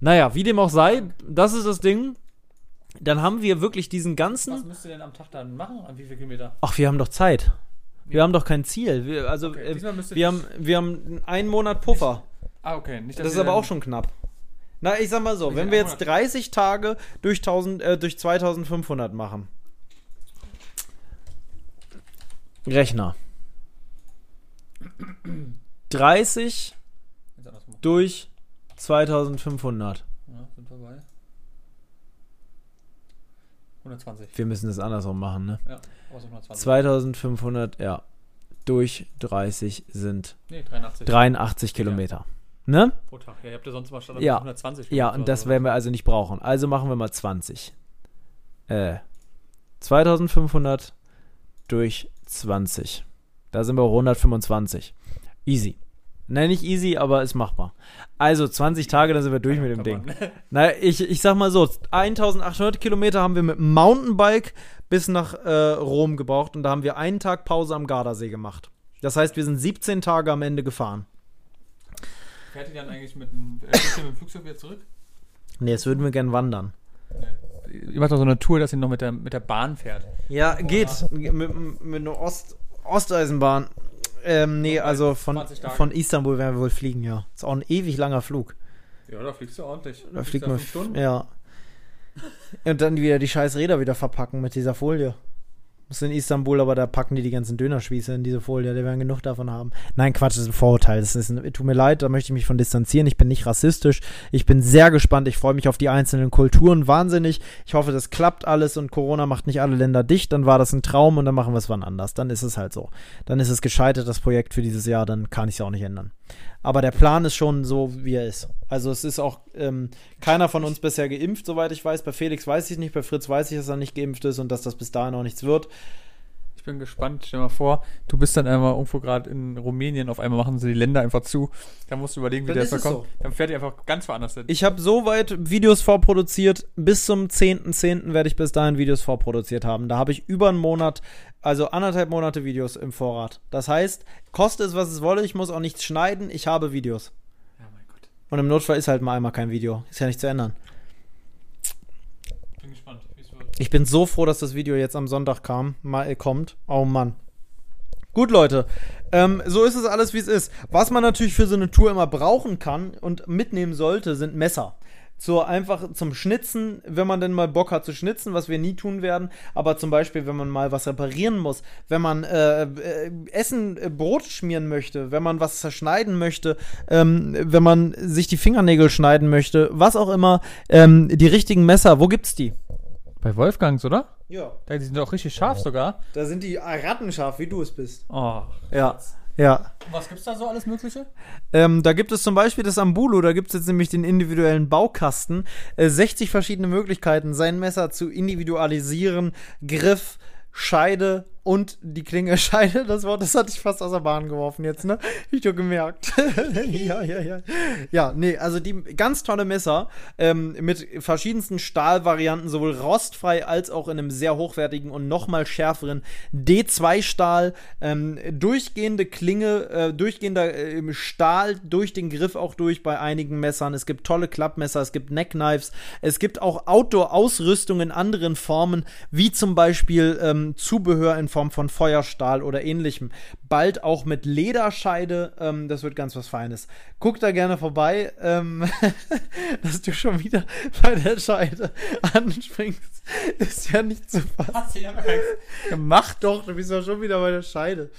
Naja, wie dem auch sei, das ist das Ding. Dann haben wir wirklich diesen Was ganzen. müsst ihr denn am Tag dann machen? An wie viel Kilometer? Ach, wir haben doch Zeit. Wir haben doch kein Ziel. Wir, also, Okay, äh, wir, nicht- haben, wir haben einen Monat Puffer. Ah, okay. Nicht, Das ist aber auch schon knapp. Na, ich sag mal so, wenn wir jetzt Monat? 30 Tage durch, 1000, äh, durch 2500 machen. Rechner. 30 Jetzt andersrum. durch 2500. Ja, sind wir bei 120. Wir müssen das andersrum machen, ne? Ja, aber so 120. 2500, ja. Durch 30 sind Nee, 83. 83 Kilometer. Ne? Pro Tag. Ja, ihr habt ja sonst mal Standard Ja. 120. Ja, und das so. werden wir also nicht brauchen. Also machen wir mal 20. Äh, 2500 durch 20. Da sind wir auf 125. Easy. Nein, nicht easy, aber ist machbar. Also 20 Tage, dann sind wir durch mit dem Ding. Na, ich, ich sag mal so, 1800 Kilometer haben wir mit dem Mountainbike bis nach äh, Rom gebraucht und da haben wir einen Tag Pause am Gardasee gemacht. Das heißt, wir sind 17 Tage am Ende gefahren. Fährt ihr dann eigentlich mit dem, äh, mit dem Flugzeug wieder zurück? Nee, jetzt würden wir gern wandern. Ihr macht doch so eine Tour, dass ihr noch mit der, mit der Bahn fährt. Ja, geht. Mit, mit einer Ost, Osteisenbahn. Ähm, nee, also von, 20 Tagen. von Istanbul werden wir wohl fliegen, ja. Ist auch ein ewig langer Flug. Ja, da fliegst du ordentlich. Da Fliegst fliegt man. Ja. Und dann wieder die scheiß Räder wieder verpacken mit dieser Folie. Ist in Istanbul, aber da packen die die ganzen Dönerspieße in diese Folie. Die werden genug davon haben. Nein, Quatsch, das ist ein Vorurteil. Das ist ein, tut mir leid, da möchte ich mich von distanzieren. Ich bin nicht rassistisch. Ich bin sehr gespannt. Ich freue mich auf die einzelnen Kulturen wahnsinnig. Ich hoffe, das klappt alles und Corona macht nicht alle Länder dicht. Dann war das ein Traum und dann machen wir es wann anders. Dann ist es halt so. Dann ist es gescheitert, das Projekt für dieses Jahr. Dann kann ich es auch nicht ändern. Aber der Plan ist schon so, wie er ist. Also es ist auch ähm, keiner von uns bisher geimpft, soweit ich weiß. Bei Felix weiß ich nicht, bei Fritz weiß ich, dass er nicht geimpft ist und dass das bis dahin auch nichts wird. Ich bin gespannt. Stell dir mal vor, du bist dann einmal irgendwo gerade in Rumänien, auf einmal machen sie die Länder einfach zu. Dann musst du überlegen, wie Dann der ist jetzt mal es kommt. Dann fährt ihr einfach ganz woanders hin. Ich habe soweit Videos vorproduziert. Bis zum 10.10. werde ich bis dahin Videos vorproduziert haben. Da habe ich über einen Monat, also anderthalb Monate Videos im Vorrat. Das heißt, koste es, was es wolle, ich muss auch nichts schneiden, ich habe Videos. ja, mein Gott. Und im Notfall ist halt mal einmal kein Video. Ist ja nicht zu ändern. Bin gespannt, wie es wird. Ich bin so froh, dass das Video jetzt am Sonntag kam, mal äh, kommt. Oh Mann. Gut, Leute. Ähm, so ist es alles, wie es ist. Was man natürlich für so eine Tour immer brauchen kann und mitnehmen sollte, sind Messer. Zur einfach zum Schnitzen, wenn man denn mal Bock hat zu schnitzen, was wir nie tun werden. Aber zum Beispiel, wenn man mal was reparieren muss, wenn man äh, äh, Essen, äh, Brot schmieren möchte, wenn man was zerschneiden möchte, ähm, wenn man sich die Fingernägel schneiden möchte, was auch immer, ähm, die richtigen Messer, wo gibt's die? Bei Wolfgangs, oder? Ja. Da, die sind doch richtig scharf sogar. Da sind die rattenscharf, wie du es bist. Oh. Ja. Ja. Was gibt's da so alles Mögliche? Ähm, da gibt es zum Beispiel das Ambulu, da gibt es jetzt nämlich den individuellen Baukasten. Äh, 60 verschiedene Möglichkeiten, sein Messer zu individualisieren. Griff, Scheide und die Klinge Scheide, das Wort, das hatte ich fast aus der Bahn geworfen jetzt, ne? Ich doch gemerkt. ja, ja, ja. Ja, nee, also die ganz tolle Messer ähm, mit verschiedensten Stahlvarianten, sowohl rostfrei als auch in einem sehr hochwertigen und nochmal schärferen D2-Stahl. Ähm, durchgehende Klinge, äh, durchgehender äh, Stahl durch den Griff auch durch bei einigen Messern. Es gibt tolle Klappmesser, es gibt Neckknives, es gibt auch Outdoor-Ausrüstung in anderen Formen, wie zum Beispiel ähm, Zubehör in Form von Feuerstahl oder ähnlichem. Bald auch mit Lederscheide, ähm, das wird ganz was Feines. Guck da gerne vorbei, ähm, dass du schon wieder bei der Scheide anspringst. Ist ja nicht zu fassen. Hast du ja gemacht? Doch, du bist ja schon wieder bei der Scheide.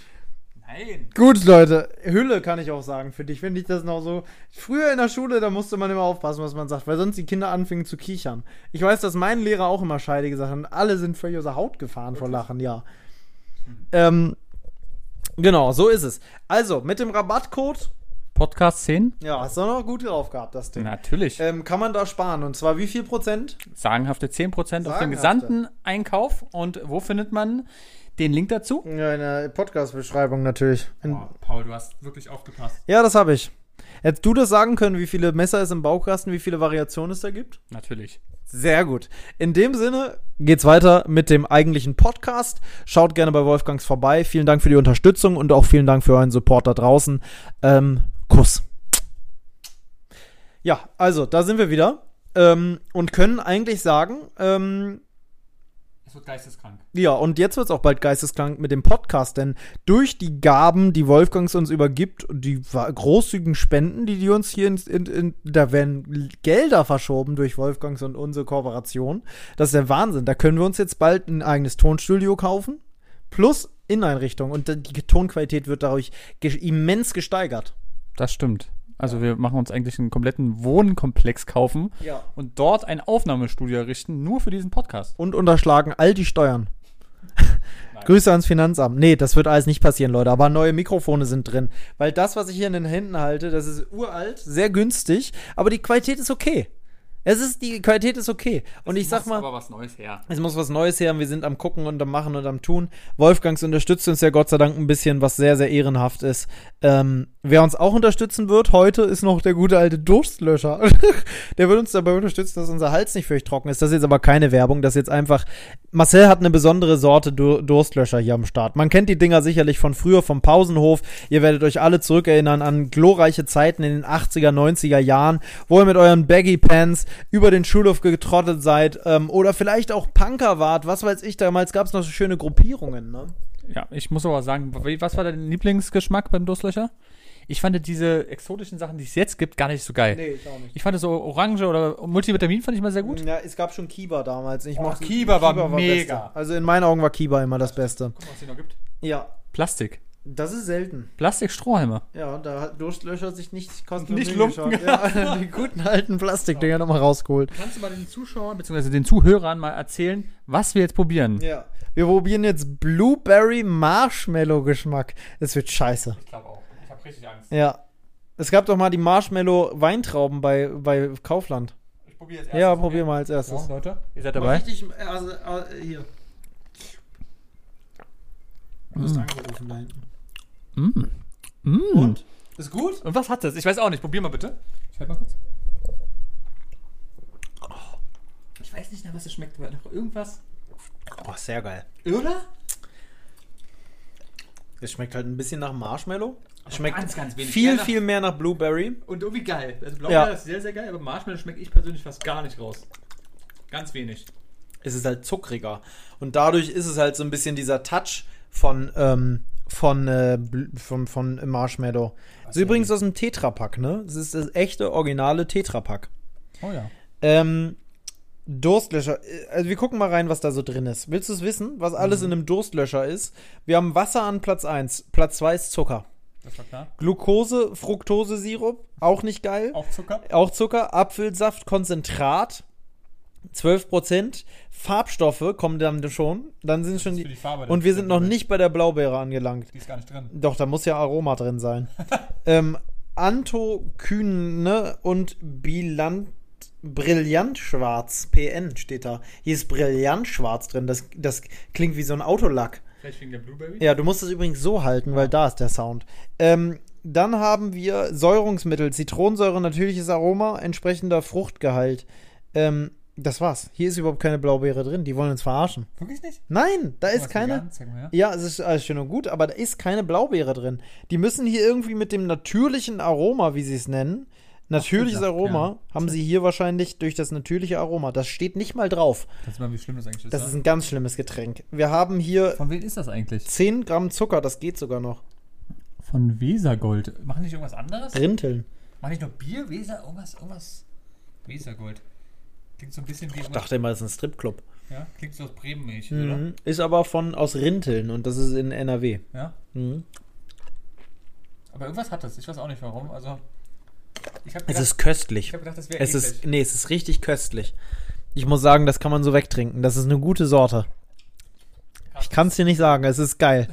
Nein. Gut, Leute, Hülle kann ich auch sagen. Für dich finde ich das noch so. Früher in der Schule, da musste man immer aufpassen, was man sagt, weil sonst die Kinder anfingen zu kichern. Ich weiß, dass mein Lehrer auch immer Scheide gesagt hat und alle sind völlig aus der Haut gefahren vor Lachen, ja. Ähm, genau, so ist es. Also, mit dem Rabattcode, Podcast 10? ja, hast du noch gut drauf gehabt, das Ding. Natürlich. Ähm, kann man da sparen und zwar wie viel Prozent? Sagenhafte 10% auf den gesamten Einkauf. Und wo findet man den Link dazu? Ja, in der Podcast-Beschreibung natürlich. In, Paul, du hast wirklich aufgepasst. Ja, das habe ich. Hättest du das sagen können, wie viele Messer es im Baukasten, wie viele Variationen es da gibt? Natürlich. Sehr gut. In dem Sinne geht's weiter mit dem eigentlichen Podcast. Schaut gerne bei Wolfgangs vorbei. Vielen Dank für die Unterstützung und auch vielen Dank für euren Support da draußen. Ähm, Kuss. Ja, also da sind wir wieder ähm, und können eigentlich sagen, ähm, Es wird geisteskrank. ja, und jetzt wird's auch bald geisteskrank mit dem Podcast, denn durch die Gaben, die Wolfgangs uns übergibt, und die großzügigen Spenden, die die uns hier in, in, in da werden Gelder verschoben durch Wolfgangs und unsere Kooperation. Das ist der Wahnsinn. Da können wir uns jetzt bald ein eigenes Tonstudio kaufen, plus Inneneinrichtung und die Tonqualität wird dadurch immens gesteigert. Das stimmt. Also wir machen uns eigentlich einen kompletten Wohnkomplex kaufen Ja. und dort ein Aufnahmestudio errichten, nur für diesen Podcast. Und unterschlagen all die Steuern. Grüße ans Finanzamt. Nee, das wird alles nicht passieren, Leute. Aber neue Mikrofone sind drin. Weil das, was ich hier in den Händen halte, das ist uralt, sehr günstig, aber die Qualität ist okay. Es ist, die Qualität ist okay. Und ich sag mal, aber was Neues her. es muss was Neues her. und Wir sind am Gucken und am Machen und am Tun. Wolfgangs unterstützt uns ja Gott sei Dank ein bisschen, was sehr, sehr ehrenhaft ist. Ähm, wer uns auch unterstützen wird heute, ist noch der gute alte Durstlöscher. der wird uns dabei unterstützen, dass unser Hals nicht völlig trocken ist. Das ist jetzt aber keine Werbung. Das ist jetzt einfach. Marcel hat eine besondere Sorte Dur Durstlöscher hier am Start. Man kennt die Dinger sicherlich von früher, vom Pausenhof. Ihr werdet euch alle zurückerinnern an glorreiche Zeiten in den 80er, 90er Jahren, wo ihr mit euren Baggy Pants über den Schulhof getrottet seid ähm, oder vielleicht auch Punker wart. Was weiß ich, damals gab es noch so schöne Gruppierungen, ne? Ja, ich muss aber sagen, was war dein Lieblingsgeschmack beim Durstlöcher? Ich fand diese exotischen Sachen, die es jetzt gibt, gar nicht so geil. ich auch nicht. Ich fand so Orange oder Multivitamin fand ich mal sehr gut. Ja, es gab schon Kiba damals. Ich Oh, mochte- Kiba war mega. Beste. Also in meinen Augen war Kiba immer das Beste. Guck mal, was hier noch gibt. Ja, Plastik. Das ist selten. Plastikstrohhalme. Ja, da hat Durstlöscher sich nicht kosten Nicht lumpen. Ja, die guten alten Plastikdinger nochmal rausgeholt. Kannst du mal den Zuschauern bzw. den Zuhörern mal erzählen, was wir jetzt probieren? Ja. Wir probieren jetzt Blueberry Marshmallow Geschmack. Es wird scheiße. Ich glaube auch. Ich habe richtig Angst. Ja. Es gab doch mal die Marshmallow Weintrauben bei, bei Kaufland. Ich probiere jetzt Ja, probier mal als erstes. So, Leute, ihr seid dabei. Richtig, also, äh, hier. Du bist angerufen da hinten. Mm. Mm. Und? Ist gut? Und was hat das? Ich weiß auch nicht. Probier mal bitte. Ich halt mal kurz. Ich weiß nicht, nach was es schmeckt, aber nach irgendwas. Oh, sehr geil. Oder? Es schmeckt halt ein bisschen nach Marshmallow. Es schmeckt ganz, ganz wenig. viel, Mehr nach- viel mehr nach Blueberry. Und irgendwie geil. Also Ja. Blaubeer ist sehr, sehr geil, aber Marshmallow schmeckt ich persönlich fast gar nicht raus. Ganz wenig. Es ist halt zuckriger. Und dadurch ist es halt so ein bisschen dieser Touch von, ähm, von, äh, von, von Marshmallow. Das ist übrigens aus dem Tetrapack, ne? Das ist das echte, originale Tetrapack. Oh ja. Ähm, Durstlöscher. Äh, Also wir gucken mal rein, was da so drin ist. Willst du es wissen, was alles in einem Durstlöscher ist? Wir haben Wasser an Platz 1. Platz 2 ist Zucker. Das war klar. Glucose, Fructose-Sirup, auch nicht geil. Auch Zucker? Auch Zucker, Apfelsaft, Konzentrat, 12%. Farbstoffe kommen dann schon. Dann sind schon die. die Farbe und wir sind noch nicht bei der Blaubeere angelangt. Die ist gar nicht drin. Doch, da muss ja Aroma drin sein. ähm, Antokynne und Bilant. Brillantschwarz, PN steht da. Hier ist Brillantschwarz drin. Das, das klingt wie so ein Autolack. Vielleicht wegen der Blueberry? Ja, du musst es übrigens so halten, weil da ist der Sound. Ähm, dann haben wir Säurungsmittel, Zitronensäure, natürliches Aroma, entsprechender Fruchtgehalt. Ähm, das war's. Hier ist überhaupt keine Blaubeere drin. Die wollen uns verarschen. Wirklich nicht? Nein, da ist keine. mal her. Ja, es ist alles schön und gut, aber da ist keine Blaubeere drin. Die müssen hier irgendwie mit dem natürlichen Aroma, wie sie es nennen, natürliches gesagt, Aroma, haben sie hier wahrscheinlich durch das natürliche Aroma. Das steht nicht mal drauf. Kannst du mal, wie schlimm das eigentlich ist? Das ja? ist ein ganz schlimmes Getränk. Wir haben hier Von wem ist das eigentlich? 10 Gramm Zucker, das geht sogar noch. Von Wesergold. Machen die nicht irgendwas anderes? Rinteln. Machen nicht nur Bier, Weser, irgendwas, irgendwas. Wesergold. Klingt so ein bisschen wie. Ich dachte immer, das ist ein Stripclub. ja, klingt so aus Bremen-Milch, oder? Mhm. Ist aber von aus Rinteln und das ist in NRW. Ja. Mhm. Aber irgendwas hat das. Ich weiß auch nicht warum. Also, habe Es gedacht, ist köstlich. ich gedacht, das wäre Es ist, nee, es ist richtig köstlich. Ich muss sagen, das kann man so wegtrinken. Das ist eine gute Sorte. Ich kann es dir nicht sagen, es ist geil.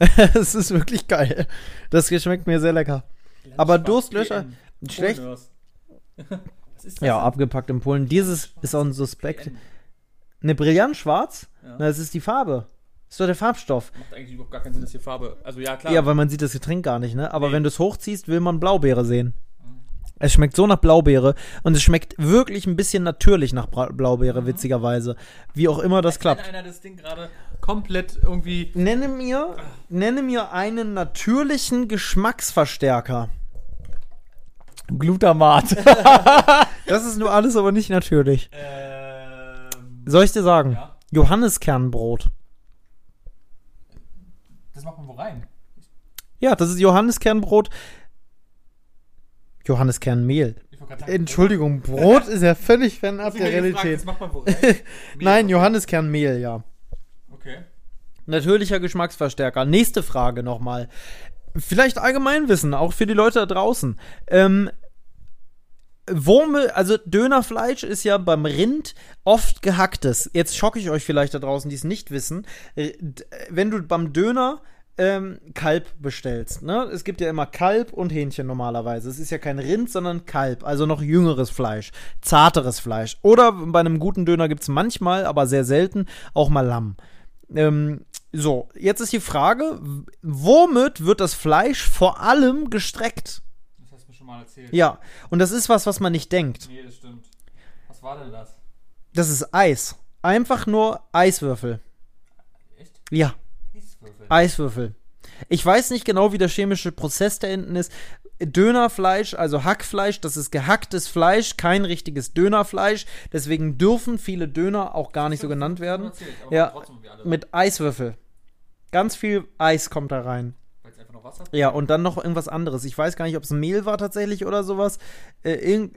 es ist wirklich geil. Das schmeckt mir sehr lecker. Aber Durstlöscher, schlecht. Das Ja, abgepackt in Polen. Dieses ist auch ein Suspekt. Eine Brillanschwarz? Ja. Na, das ist die Farbe. Ist doch der Farbstoff. Macht eigentlich überhaupt gar keinen Sinn, dass hier Farbe. Also ja, klar. Ja, weil man sieht das Getränk gar nicht, ne? Aber Nee. wenn du es hochziehst, will man Blaubeere sehen. Es schmeckt so nach Blaubeere und es schmeckt wirklich ein bisschen natürlich nach Bra Blaubeere, witzigerweise. Wie auch immer das Wenn klappt. einer das Ding gerade komplett irgendwie. Nenne mir, nenne mir einen natürlichen Geschmacksverstärker. Glutamat. das ist nur alles, aber nicht natürlich. Ähm, Soll ich dir sagen? ja. Johanniskernbrot. Das macht man wo rein? Ja, das ist Johanniskernbrot. Johanniskernmehl. Entschuldigung, Brot ist ja völlig fernab der gefragt, Realität. Das macht man wo rein? Nein, Mehl. Johanniskernmehl, ja. Okay. Natürlicher Geschmacksverstärker. Nächste Frage nochmal. Vielleicht Allgemeinwissen, auch für die Leute da draußen. Ähm, Wurme, also Dönerfleisch ist ja beim Rind oft gehacktes. Jetzt schocke ich euch vielleicht da draußen, die es nicht wissen. Äh, Wenn du beim Döner ähm, Kalb bestellst, ne? Es gibt ja immer Kalb und Hähnchen normalerweise. Es ist ja kein Rind, sondern Kalb, also noch jüngeres Fleisch, zarteres Fleisch. Oder bei einem guten Döner gibt es manchmal, aber sehr selten, auch mal Lamm. Ähm, so, jetzt ist die Frage, womit wird das Fleisch vor allem gestreckt? Das hast du mir schon mal erzählt. Ja, und das ist was, was man nicht denkt. Nee, das stimmt. Was war denn das? Das ist Eis. Einfach nur Eiswürfel. Echt? Ja, Eiswürfel. Eiswürfel. Ich weiß nicht genau, wie der chemische Prozess da hinten ist. Dönerfleisch, also Hackfleisch, das ist gehacktes Fleisch, kein richtiges Dönerfleisch. Deswegen dürfen viele Döner auch gar nicht so genannt werden. Erzählt, Ja. Mit Eiswürfel. Ganz viel Eis kommt da rein. Einfach noch Wasser Ja, und dann noch irgendwas anderes. Ich weiß gar nicht, ob es Mehl war tatsächlich oder sowas. Äh,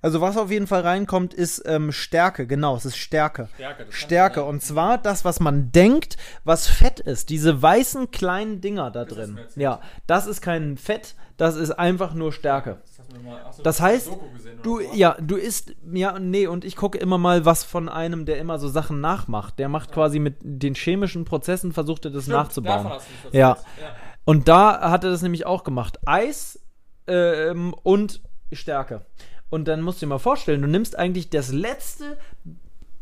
also was auf jeden Fall reinkommt, ist ähm, Stärke. Genau, es ist Stärke. Stärke. Das Stärke. ja. Und zwar das, was man denkt, was Fett ist. Diese weißen kleinen Dinger da Das drin. erzählt. Ja, das ist kein Fett, das ist einfach nur Stärke. Das mal, Das heißt, Du, ja, du isst, ja, nee, und ich gucke immer mal was von einem, der immer so Sachen nachmacht. Der macht quasi mit den chemischen Prozessen, versucht er das Stimmt, nachzubauen. Ja. ja. Und da hat er das nämlich auch gemacht. Eis ähm, und Stärke. Und dann musst du dir mal vorstellen, du nimmst eigentlich das letzte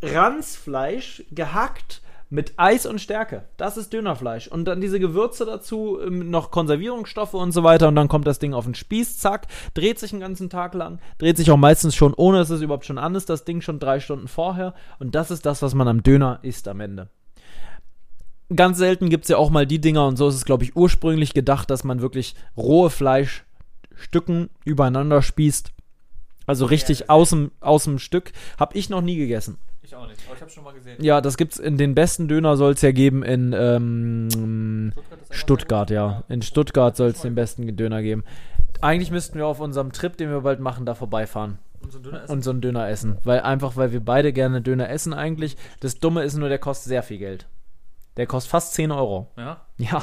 Ranzfleisch gehackt mit Eis und Stärke. Das ist Dönerfleisch. Und dann diese Gewürze dazu, ähm, noch Konservierungsstoffe und so weiter. Und dann kommt das Ding auf den Spieß, zack, dreht sich einen ganzen Tag lang. Dreht sich auch meistens schon, ohne dass es überhaupt schon an ist, das Ding schon drei Stunden vorher. Und das ist das, was man am Döner isst am Ende ganz selten gibt es ja auch mal die Dinger und so ist es, glaube ich, ursprünglich gedacht, dass man wirklich rohe Fleischstücken übereinander spießt. Also richtig das- aus dem, aus dem Stück. Hab ich noch nie gegessen. Ich auch nicht, aber ich habe schon mal gesehen. Ja, das gibt's in den besten Döner soll es ja geben in ähm, Stuttgart, Stuttgart, ja. In Stuttgart soll es den besten Döner geben. Eigentlich müssten wir auf unserem Trip, den wir bald machen, da vorbeifahren Und so ein Döner essen. und so einen Döner essen. Weil einfach, weil wir beide gerne Döner essen eigentlich. Das Dumme ist nur, der kostet sehr viel Geld. Der kostet fast 10 Euro. ja, Ja.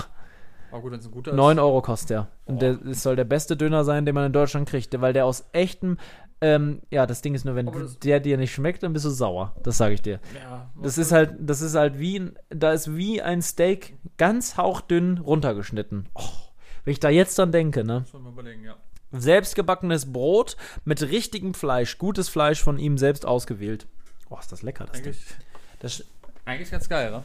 aber gut, wenn es ein guter ist. 9 Euro kostet der. Und Boah. der, es soll der beste Döner sein, den man in Deutschland kriegt. Weil der aus echtem, ähm, ja, das Ding ist nur, wenn der dir nicht schmeckt, dann bist du sauer. Das sage ich dir. Ja, Das ist halt, das ist halt wie, ein- da ist wie ein Steak ganz hauchdünn runtergeschnitten. Oh, wenn ich da jetzt dran denke, ne? Muss man überlegen, ja. Selbstgebackenes Brot mit richtigem Fleisch, gutes Fleisch von ihm selbst ausgewählt. Oh, ist das lecker, das Ding. Eigentlich, Das, eigentlich ganz geil, ne?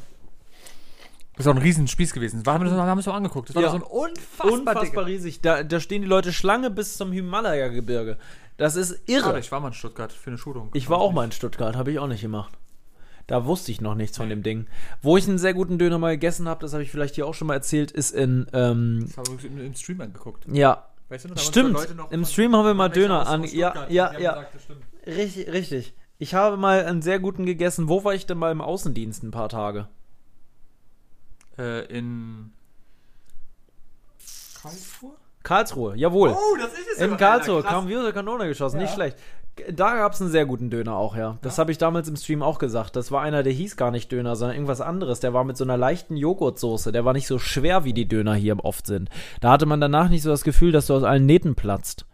Das ist auch ein Riesen-Spieß gewesen. War, haben wir das haben wir uns auch angeguckt. Das war Ja. so ein unfassbar, unfassbar riesig. Da, da stehen die Leute Schlange bis zum Himalaya-Gebirge. Das ist Irre. irre. Ich war mal in Stuttgart für eine Schulung. Ich war auch mal in Stuttgart, habe ich auch nicht gemacht. Da wusste ich noch nichts von dem Ding. Wo ich einen sehr guten Döner mal gegessen habe, das habe ich vielleicht hier auch schon mal erzählt, ist in, ähm, Das haben wir im, im Stream angeguckt. ja, Weißt du, noch, stimmt. Im Stream haben wir mal Döner an. Ja, ja, ja. Gesagt. Richtig, richtig. Ich habe mal einen sehr guten gegessen. Wo war ich denn mal im Außendienst ein paar Tage? Äh, in Karlsruhe? Karlsruhe, jawohl. Oh, das ist es In Karlsruhe kam wie aus der Kanone geschossen, nicht schlecht. Da gab es einen sehr guten Döner auch, ja. Das habe ich damals im Stream auch gesagt. Das war einer, der hieß gar nicht Döner, sondern irgendwas anderes. Der war mit so einer leichten Joghurtsoße. Der war nicht so schwer, wie die Döner hier oft sind. Da hatte man danach nicht so das Gefühl, dass du aus allen Nähten platzt.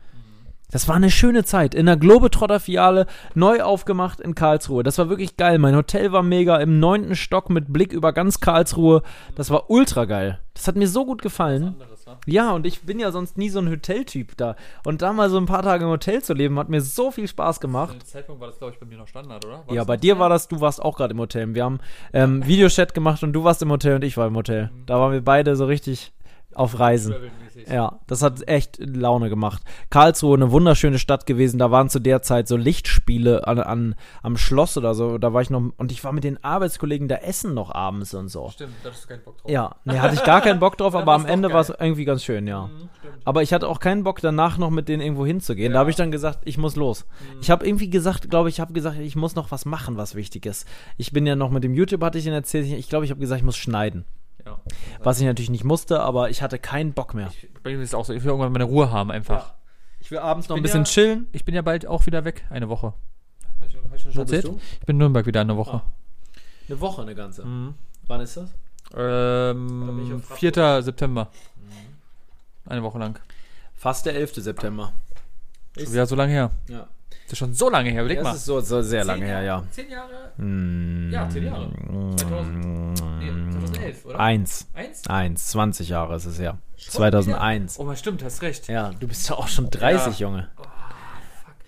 Das war eine schöne Zeit. In der Globetrotter-Filiale, neu aufgemacht in Karlsruhe. Das war wirklich geil. Mein Hotel war mega im neunten Stock mit Blick über ganz Karlsruhe. Das war ultra geil. Das hat mir so gut gefallen. Ja, und ich bin ja sonst nie so ein Hoteltyp da. Und da mal so ein paar Tage im Hotel zu leben, hat mir so viel Spaß gemacht. Zu dem Zeitpunkt war das, glaube ich, bei mir noch Standard, oder? War Ja, bei dir war das, du warst auch gerade im Hotel. Wir haben ähm, Videochat gemacht und du warst im Hotel und ich war im Hotel. Da waren wir beide so richtig auf Reisen. Ja, das hat echt Laune gemacht. Karlsruhe, eine wunderschöne Stadt gewesen. Da waren zu der Zeit so Lichtspiele an, an, am Schloss oder so. Da war ich noch, und ich war mit den Arbeitskollegen da essen noch abends und so. Stimmt, da hattest du keinen Bock drauf. Ja, nee, hatte ich gar keinen Bock drauf, aber am Ende war es irgendwie ganz schön, ja. Mhm. Aber ich hatte auch keinen Bock danach noch mit denen irgendwo hinzugehen. Da Ja. habe ich dann gesagt, ich muss los. Mhm. Ich habe irgendwie gesagt, glaube ich, habe gesagt, ich muss noch was machen, was wichtig ist. Ich bin ja noch mit dem YouTube, hatte ich Ihnen erzählt, ich glaube, ich habe gesagt, ich muss schneiden. Ja. Was ich natürlich nicht musste, aber ich hatte keinen Bock mehr. Ich, bei mir ist es auch so, ich will irgendwann meine Ruhe haben einfach. Ich will abends noch ein bisschen ja- chillen. Ich bin ja bald auch wieder weg, eine Woche. Ich schon, hab ich schon erzählt? du? Ich bin in Nürnberg wieder eine Woche. Eine Woche, eine ganze. Mhm. Wann ist das? Ähm, auf Frankfurt. 4. September. Eine Woche lang. Fast der 11. September. Schon wieder so lange her. Ja. Das ist schon so lange her, überleg Das mal. ist so, so sehr lange Zehn her, ja. Jahre- Zehn Jahre? Mm, Ja, zehn Jahre. 2000, nee, 2011, oder? Eins. Eins? Eins. 20 Jahre ist es ja. Schon 2001. Oh, mal stimmt, hast recht. Ja, du bist ja auch schon 30, Junge.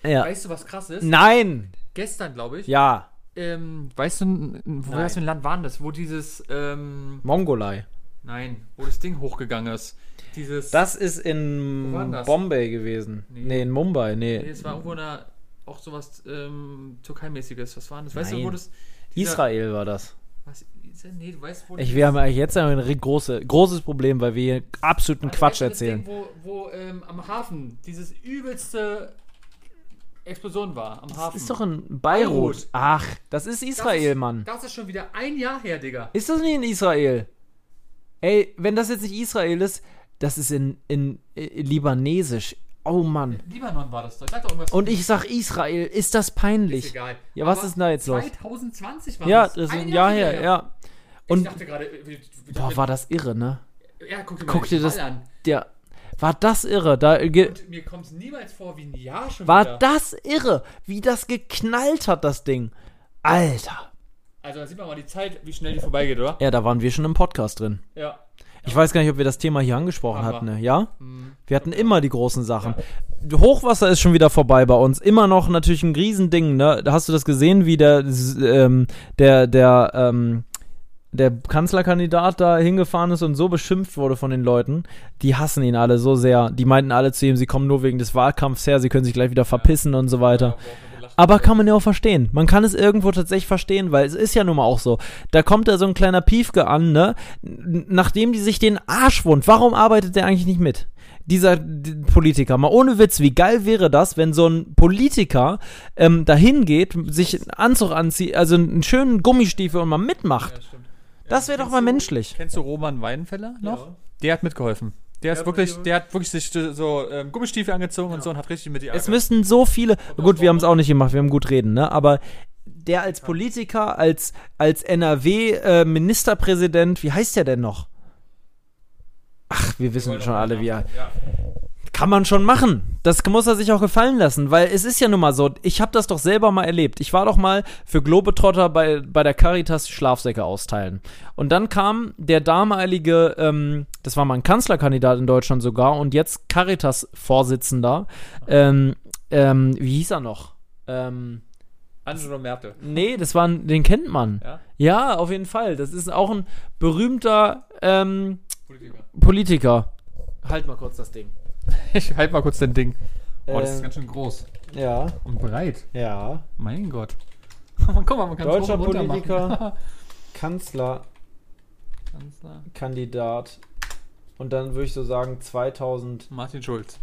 Ja. Weißt du, was krass ist? Nein! Gestern, glaube ich. Ja. Ähm, weißt du, n- n- wo Nein. hast du ein Land waren das? Wo dieses, ähm, Mongolei. nein, wo das Ding hochgegangen ist. Dieses. Das ist in war das? Bombay gewesen. Nee. Nee. in Mumbai. Nee. Nee, es war irgendwo eine, auch sowas ähm, Türkei-mäßiges. Was war das? Weißt du, Nein. wo das. dieser- Israel war das. Was, nee, du weißt, wo Ich, wir haben jetzt ein große, großes Problem, weil wir hier absoluten Also, Quatsch du, das erzählen. Ding, wo, wo ähm, am Hafen dieses übelste Explosion war. Am Hafen. Das ist doch in Beirut. Beirut. Ach, das ist Das Israel, ist, Mann. Das ist schon wieder ein Jahr her, Digga. Ist das nicht in Israel? Ey, wenn das jetzt nicht Israel ist, das ist in, in, äh, Libanesisch. Oh Mann. Libanon war das doch. Ich sag doch irgendwas. Und ich sag Israel, ist das ist peinlich? egal. Ja, was Aber ist denn da jetzt los? 2020 war Ja, das. ist Ein ein Jahr her, her. ja. Ich Und, dachte gerade, wie, boah, war das irre, ne? ja, guck dir mal Guck dir das, an. der, war das irre? Da, Und mir kommt es niemals vor wie ein Jahr schon war wieder. das irre? Wie das geknallt hat, das Ding. Alter. Also da sieht man mal die Zeit, wie schnell die vorbeigeht, oder? Ja, da waren wir schon im Podcast drin. Ja. Ich weiß gar nicht, ob wir das Thema hier angesprochen Aber- hatten, ne? Ja? Hm. Wir hatten immer die großen Sachen. Hochwasser ist schon wieder vorbei bei uns. Immer noch natürlich ein Riesending, ne? Hast du das gesehen, wie der, ähm, der, der, ähm, der Kanzlerkandidat da hingefahren ist und so beschimpft wurde von den Leuten? Die hassen ihn alle so sehr. Die meinten alle zu ihm, sie kommen nur wegen des Wahlkampfs her, sie können sich gleich wieder verpissen und so weiter. Aber kann man ja auch verstehen. Man kann es irgendwo tatsächlich verstehen, weil es ist ja nun mal auch so. Da kommt da so ein kleiner Piefke an, ne? Nachdem die sich den Arsch wund. Warum arbeitet der eigentlich nicht mit? Dieser Politiker. Mal ohne Witz, wie geil wäre das, wenn so ein Politiker ähm, dahin geht, sich einen Anzug anzieht, also einen schönen Gummistiefel und mal mitmacht. Ja. Das wäre doch mal du- menschlich. Kennst du Roman Weidenfeller noch? Ja. Der hat mitgeholfen. Der ist hat wirklich, der hat wirklich sich so ähm, Gummistiefel angezogen und so und hat richtig mit die Es müssten so viele. Gut, wir haben es auch nicht gemacht, wir haben gut reden, ne? Aber der als Politiker, als, als NRW-Ministerpräsident, wie heißt der denn noch? Ach, wir wissen schon alle, wie er. Ja. Kann man schon machen. Das muss er sich auch gefallen lassen, weil es ist ja nun mal so, ich habe das doch selber mal erlebt. Ich war doch mal für Globetrotter bei, bei der Caritas Schlafsäcke austeilen. Und dann kam der damalige, ähm, das war mal ein Kanzlerkandidat in Deutschland sogar und jetzt Caritas-Vorsitzender, ähm, ähm, wie hieß er noch? Ähm, Angelo Merte. nee, das war, ein- den kennt man. Ja? Ja, auf jeden Fall. Das ist auch ein berühmter ähm, Politiker. Politiker. Halt mal kurz das Ding. Ich halte mal kurz dein Ding. Oh, das Ähm, ist ganz schön groß. Ja, Und breit. ja. Mein Gott. Guck mal, man kann Deutscher hoch und runter Politiker. Kanzlerkandidat. Kanzler. Und dann würde ich so sagen 2000, Martin Schulz.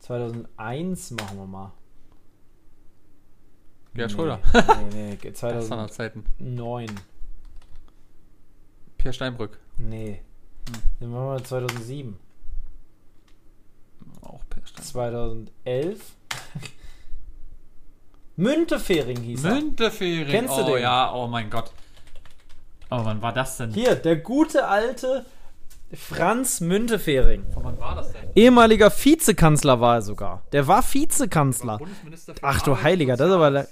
2001 machen wir mal. Gerhard Schröder. Nee, nee, Das waren noch 2009. Zeiten. Pierre Steinbrück. Nee. Dann machen wir 2007. 2011. Müntefering hieß er. Müntefering. Kennst du oh den? ja, oh mein Gott. Oh, wann war das denn? Hier, der gute alte Franz Müntefering. Von wann war das denn? Ehemaliger Vizekanzler war er sogar. Der war Vizekanzler. Für Ach du Heiliger, das ist aber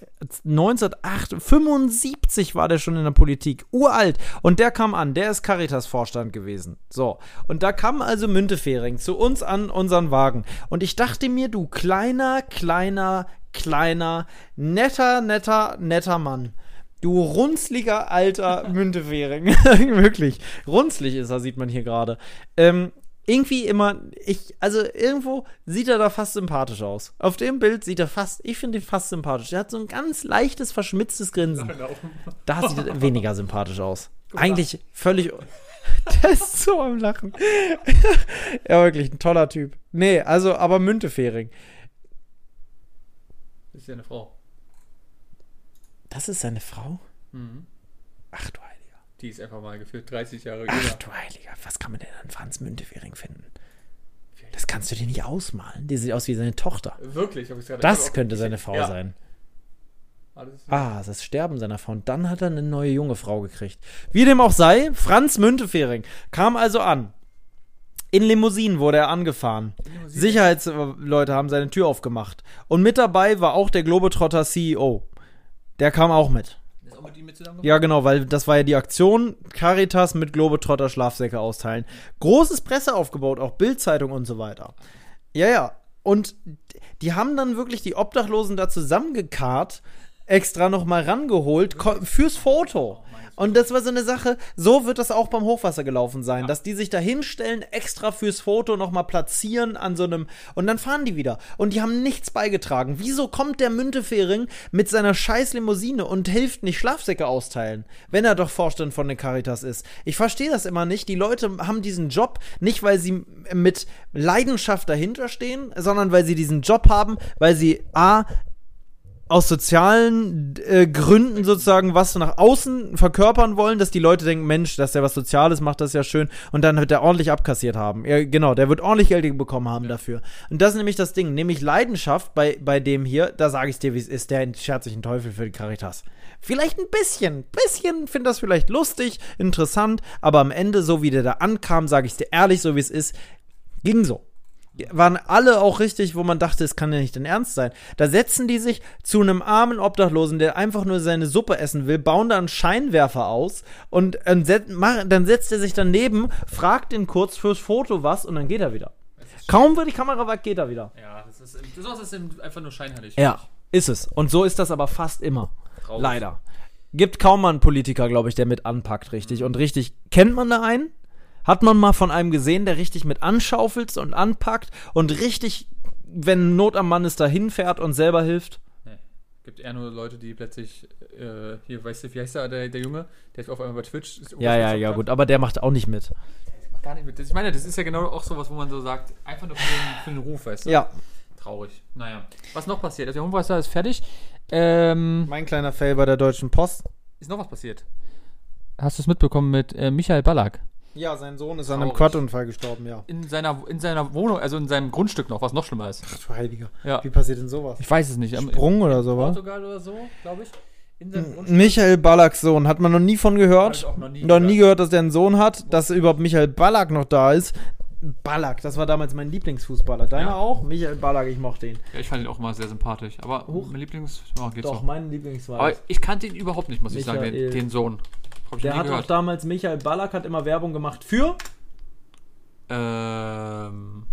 1975 war der schon in der Politik. Uralt. Und der kam an, der ist Caritas-Vorstand gewesen. So. Und da kam also Müntefering zu uns an unseren Wagen. Und ich dachte mir, du kleiner, kleiner, kleiner, netter, netter, netter Mann. Du runzliger alter Müntefering. Wirklich. Runzlig ist er, sieht man hier gerade. Ähm, irgendwie immer, ich, also irgendwo sieht er da fast sympathisch aus. Auf dem Bild sieht er fast, ich finde ihn fast sympathisch. Er hat so ein ganz leichtes, verschmitztes Grinsen. Da sieht er weniger sympathisch aus. Eigentlich völlig. Der ist so am Lachen. ja, wirklich ein toller Typ. Nee, also, aber Müntefering. Ist ja eine Frau. Das ist seine Frau? Mhm. Ach du Heiliger. Die ist einfach mal gefühlt 30 Jahre Ach jünger. du Heiliger. Was kann man denn an Franz Müntefering finden? Das kannst du dir nicht ausmalen. Die sieht aus wie seine Tochter. Wirklich? hab ich's gerade- Das ich könnte seine Frau ja. sein. Alles Ah, das Sterben seiner Frau. Und dann hat er eine neue junge Frau gekriegt. Wie dem auch sei, Franz Müntefering kam also an. In Limousinen wurde er angefahren. Sicherheitsleute haben seine Tür aufgemacht. Und mit dabei war auch der Globetrotter CEO. Der kam auch mit. Ist auch mit ihm mit Ja, genau, weil das war ja die Aktion Caritas mit Globetrotter Schlafsäcke austeilen. Großes Presse aufgebaut, auch Bildzeitung und so weiter. Ja, ja. Und die haben dann wirklich die Obdachlosen da zusammengekarrt, extra nochmal rangeholt fürs Foto. Und das war so eine Sache, so wird das auch beim Hochwasser gelaufen sein, dass die sich da hinstellen, extra fürs Foto nochmal platzieren an so einem, und dann fahren die wieder. Und die haben nichts beigetragen. Wieso kommt der Müntefering mit seiner scheiß Limousine und hilft nicht Schlafsäcke austeilen, wenn er doch Vorstand von der Caritas ist? Ich verstehe das immer nicht. Die Leute haben diesen Job nicht, weil sie mit Leidenschaft dahinter stehen, sondern weil sie diesen Job haben, weil sie A, aus sozialen äh, Gründen sozusagen was nach außen verkörpern wollen, dass die Leute denken, Mensch, dass der was Soziales macht, das ist ja schön. Und dann wird der ordentlich abkassiert haben. Ja, genau, der wird ordentlich Geld bekommen haben dafür. Und das ist nämlich das Ding, nämlich Leidenschaft bei, bei dem hier, da sage ich dir, wie es ist, der schert sich einen Teufel für die Caritas. Vielleicht ein bisschen, bisschen finde das vielleicht lustig, interessant, aber am Ende, so wie der da ankam, sage ich dir ehrlich, so wie es ist, ging so waren alle auch richtig, wo man dachte, es kann ja nicht dein Ernst sein. Da setzen die sich zu einem armen Obdachlosen, der einfach nur seine Suppe essen will, bauen da einen Scheinwerfer aus und ähm, set, mach, dann setzt er sich daneben, fragt ihn kurz fürs Foto was und dann geht er wieder. Kaum wird die Kamera weg, geht er wieder. Ja, das ist, sowas ist einfach nur scheinheilig. Ja, ist es. Und so ist das aber fast immer. Traurig. Leider. Gibt kaum mal einen Politiker, glaube ich, der mit anpackt, richtig. Und richtig, kennt man da einen? Hat man mal von einem gesehen, der richtig mit anschaufelt und anpackt und richtig, wenn Not am Mann ist, da hinfährt und selber hilft? Nee. Gibt eher nur Leute, die plötzlich, äh, hier, weißt du, wie heißt der, der, der Junge? Der ist auf einmal bei Twitch. Ist Ja, ja, ja, gut. Aber der macht auch nicht mit. Macht gar nicht mit. Ich meine, das ist ja genau auch sowas, wo man so sagt, einfach nur für den, für den Ruf, weißt du? Ja. Traurig. Naja. Was noch passiert? Also der Hochwasser ist fertig. Ähm, Mein kleiner Fail bei der Deutschen Post. ist noch was passiert? Hast du es mitbekommen mit äh, Michael Ballack? Ja, sein Sohn ist an einem Quadunfall gestorben, ja. In seiner, in seiner Wohnung, also in seinem Grundstück noch, was noch schlimmer ist. Ach du Heiliger. Ja. Wie passiert denn sowas? Ich weiß es nicht. Am- Sprung oder so, in was? Portugal oder so, glaube ich. Michael Ballacks Sohn, hat man noch nie von gehört. ich auch noch nie noch nie gehört. dass der einen Sohn hat, dass überhaupt Michael Ballack noch da ist. Ballack, das war damals mein Lieblingsfußballer. Deiner Ja. auch? Michael Ballack, ich mochte ihn. Ja, ich fand ihn auch immer sehr sympathisch. Aber Hoch. mein Lieblings. Oh, geht Doch, so. mein Lieblings war Aber ich kannte ihn überhaupt nicht, muss ich sagen, Michael. den, den Sohn. Hab ich Der hat auch gehört. damals, Michael Ballack hat immer Werbung gemacht für. Ähm.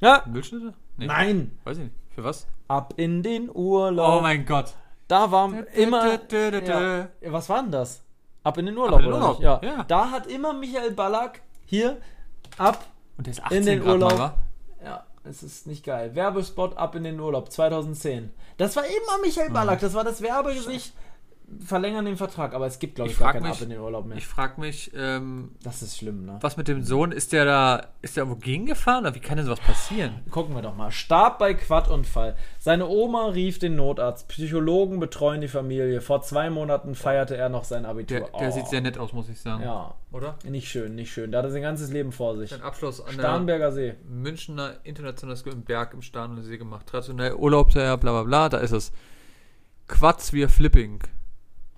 Ja. Milchschnitte? Nee. Nein. Weiß ich nicht. Für was? Ab in den Urlaub. Oh mein Gott. Da war immer. Dö, dö, dö. Ja. Was war denn das? Ab in den Urlaub, in den Urlaub? Ja. ja. Da hat immer Michael Ballack hier ab. Und der ist 18 In den Grad Urlaub. mal? Ja, es ist nicht geil. Werbespot ab in den Urlaub 2010. Das war immer Michael Ballack. Das war das Werbegesicht verlängern den Vertrag, aber es gibt, glaube Ich ich, gar keinen mich- Ab in den Urlaub mehr. Ich frage mich, ähm, das ist schlimm, ne? was mit dem Sohn, ist der da, ist der irgendwo gegengefahren oder wie kann denn sowas passieren? Gucken wir doch mal. Starb bei Quadunfall. Seine Oma rief den Notarzt. Psychologen betreuen die Familie. Vor zwei Monaten feierte er noch sein Abitur. Der, der Oh. sieht sehr nett aus, muss ich sagen. Ja, Oder? nicht schön, nicht schön. Da hat er sein ganzes Leben vor sich. Sein Abschluss an der Starnberger See. Münchner International School im Berg im Starnberger See gemacht. Traditionell Urlaubsjahr, bla bla bla, da ist es. Quads wir Flipping.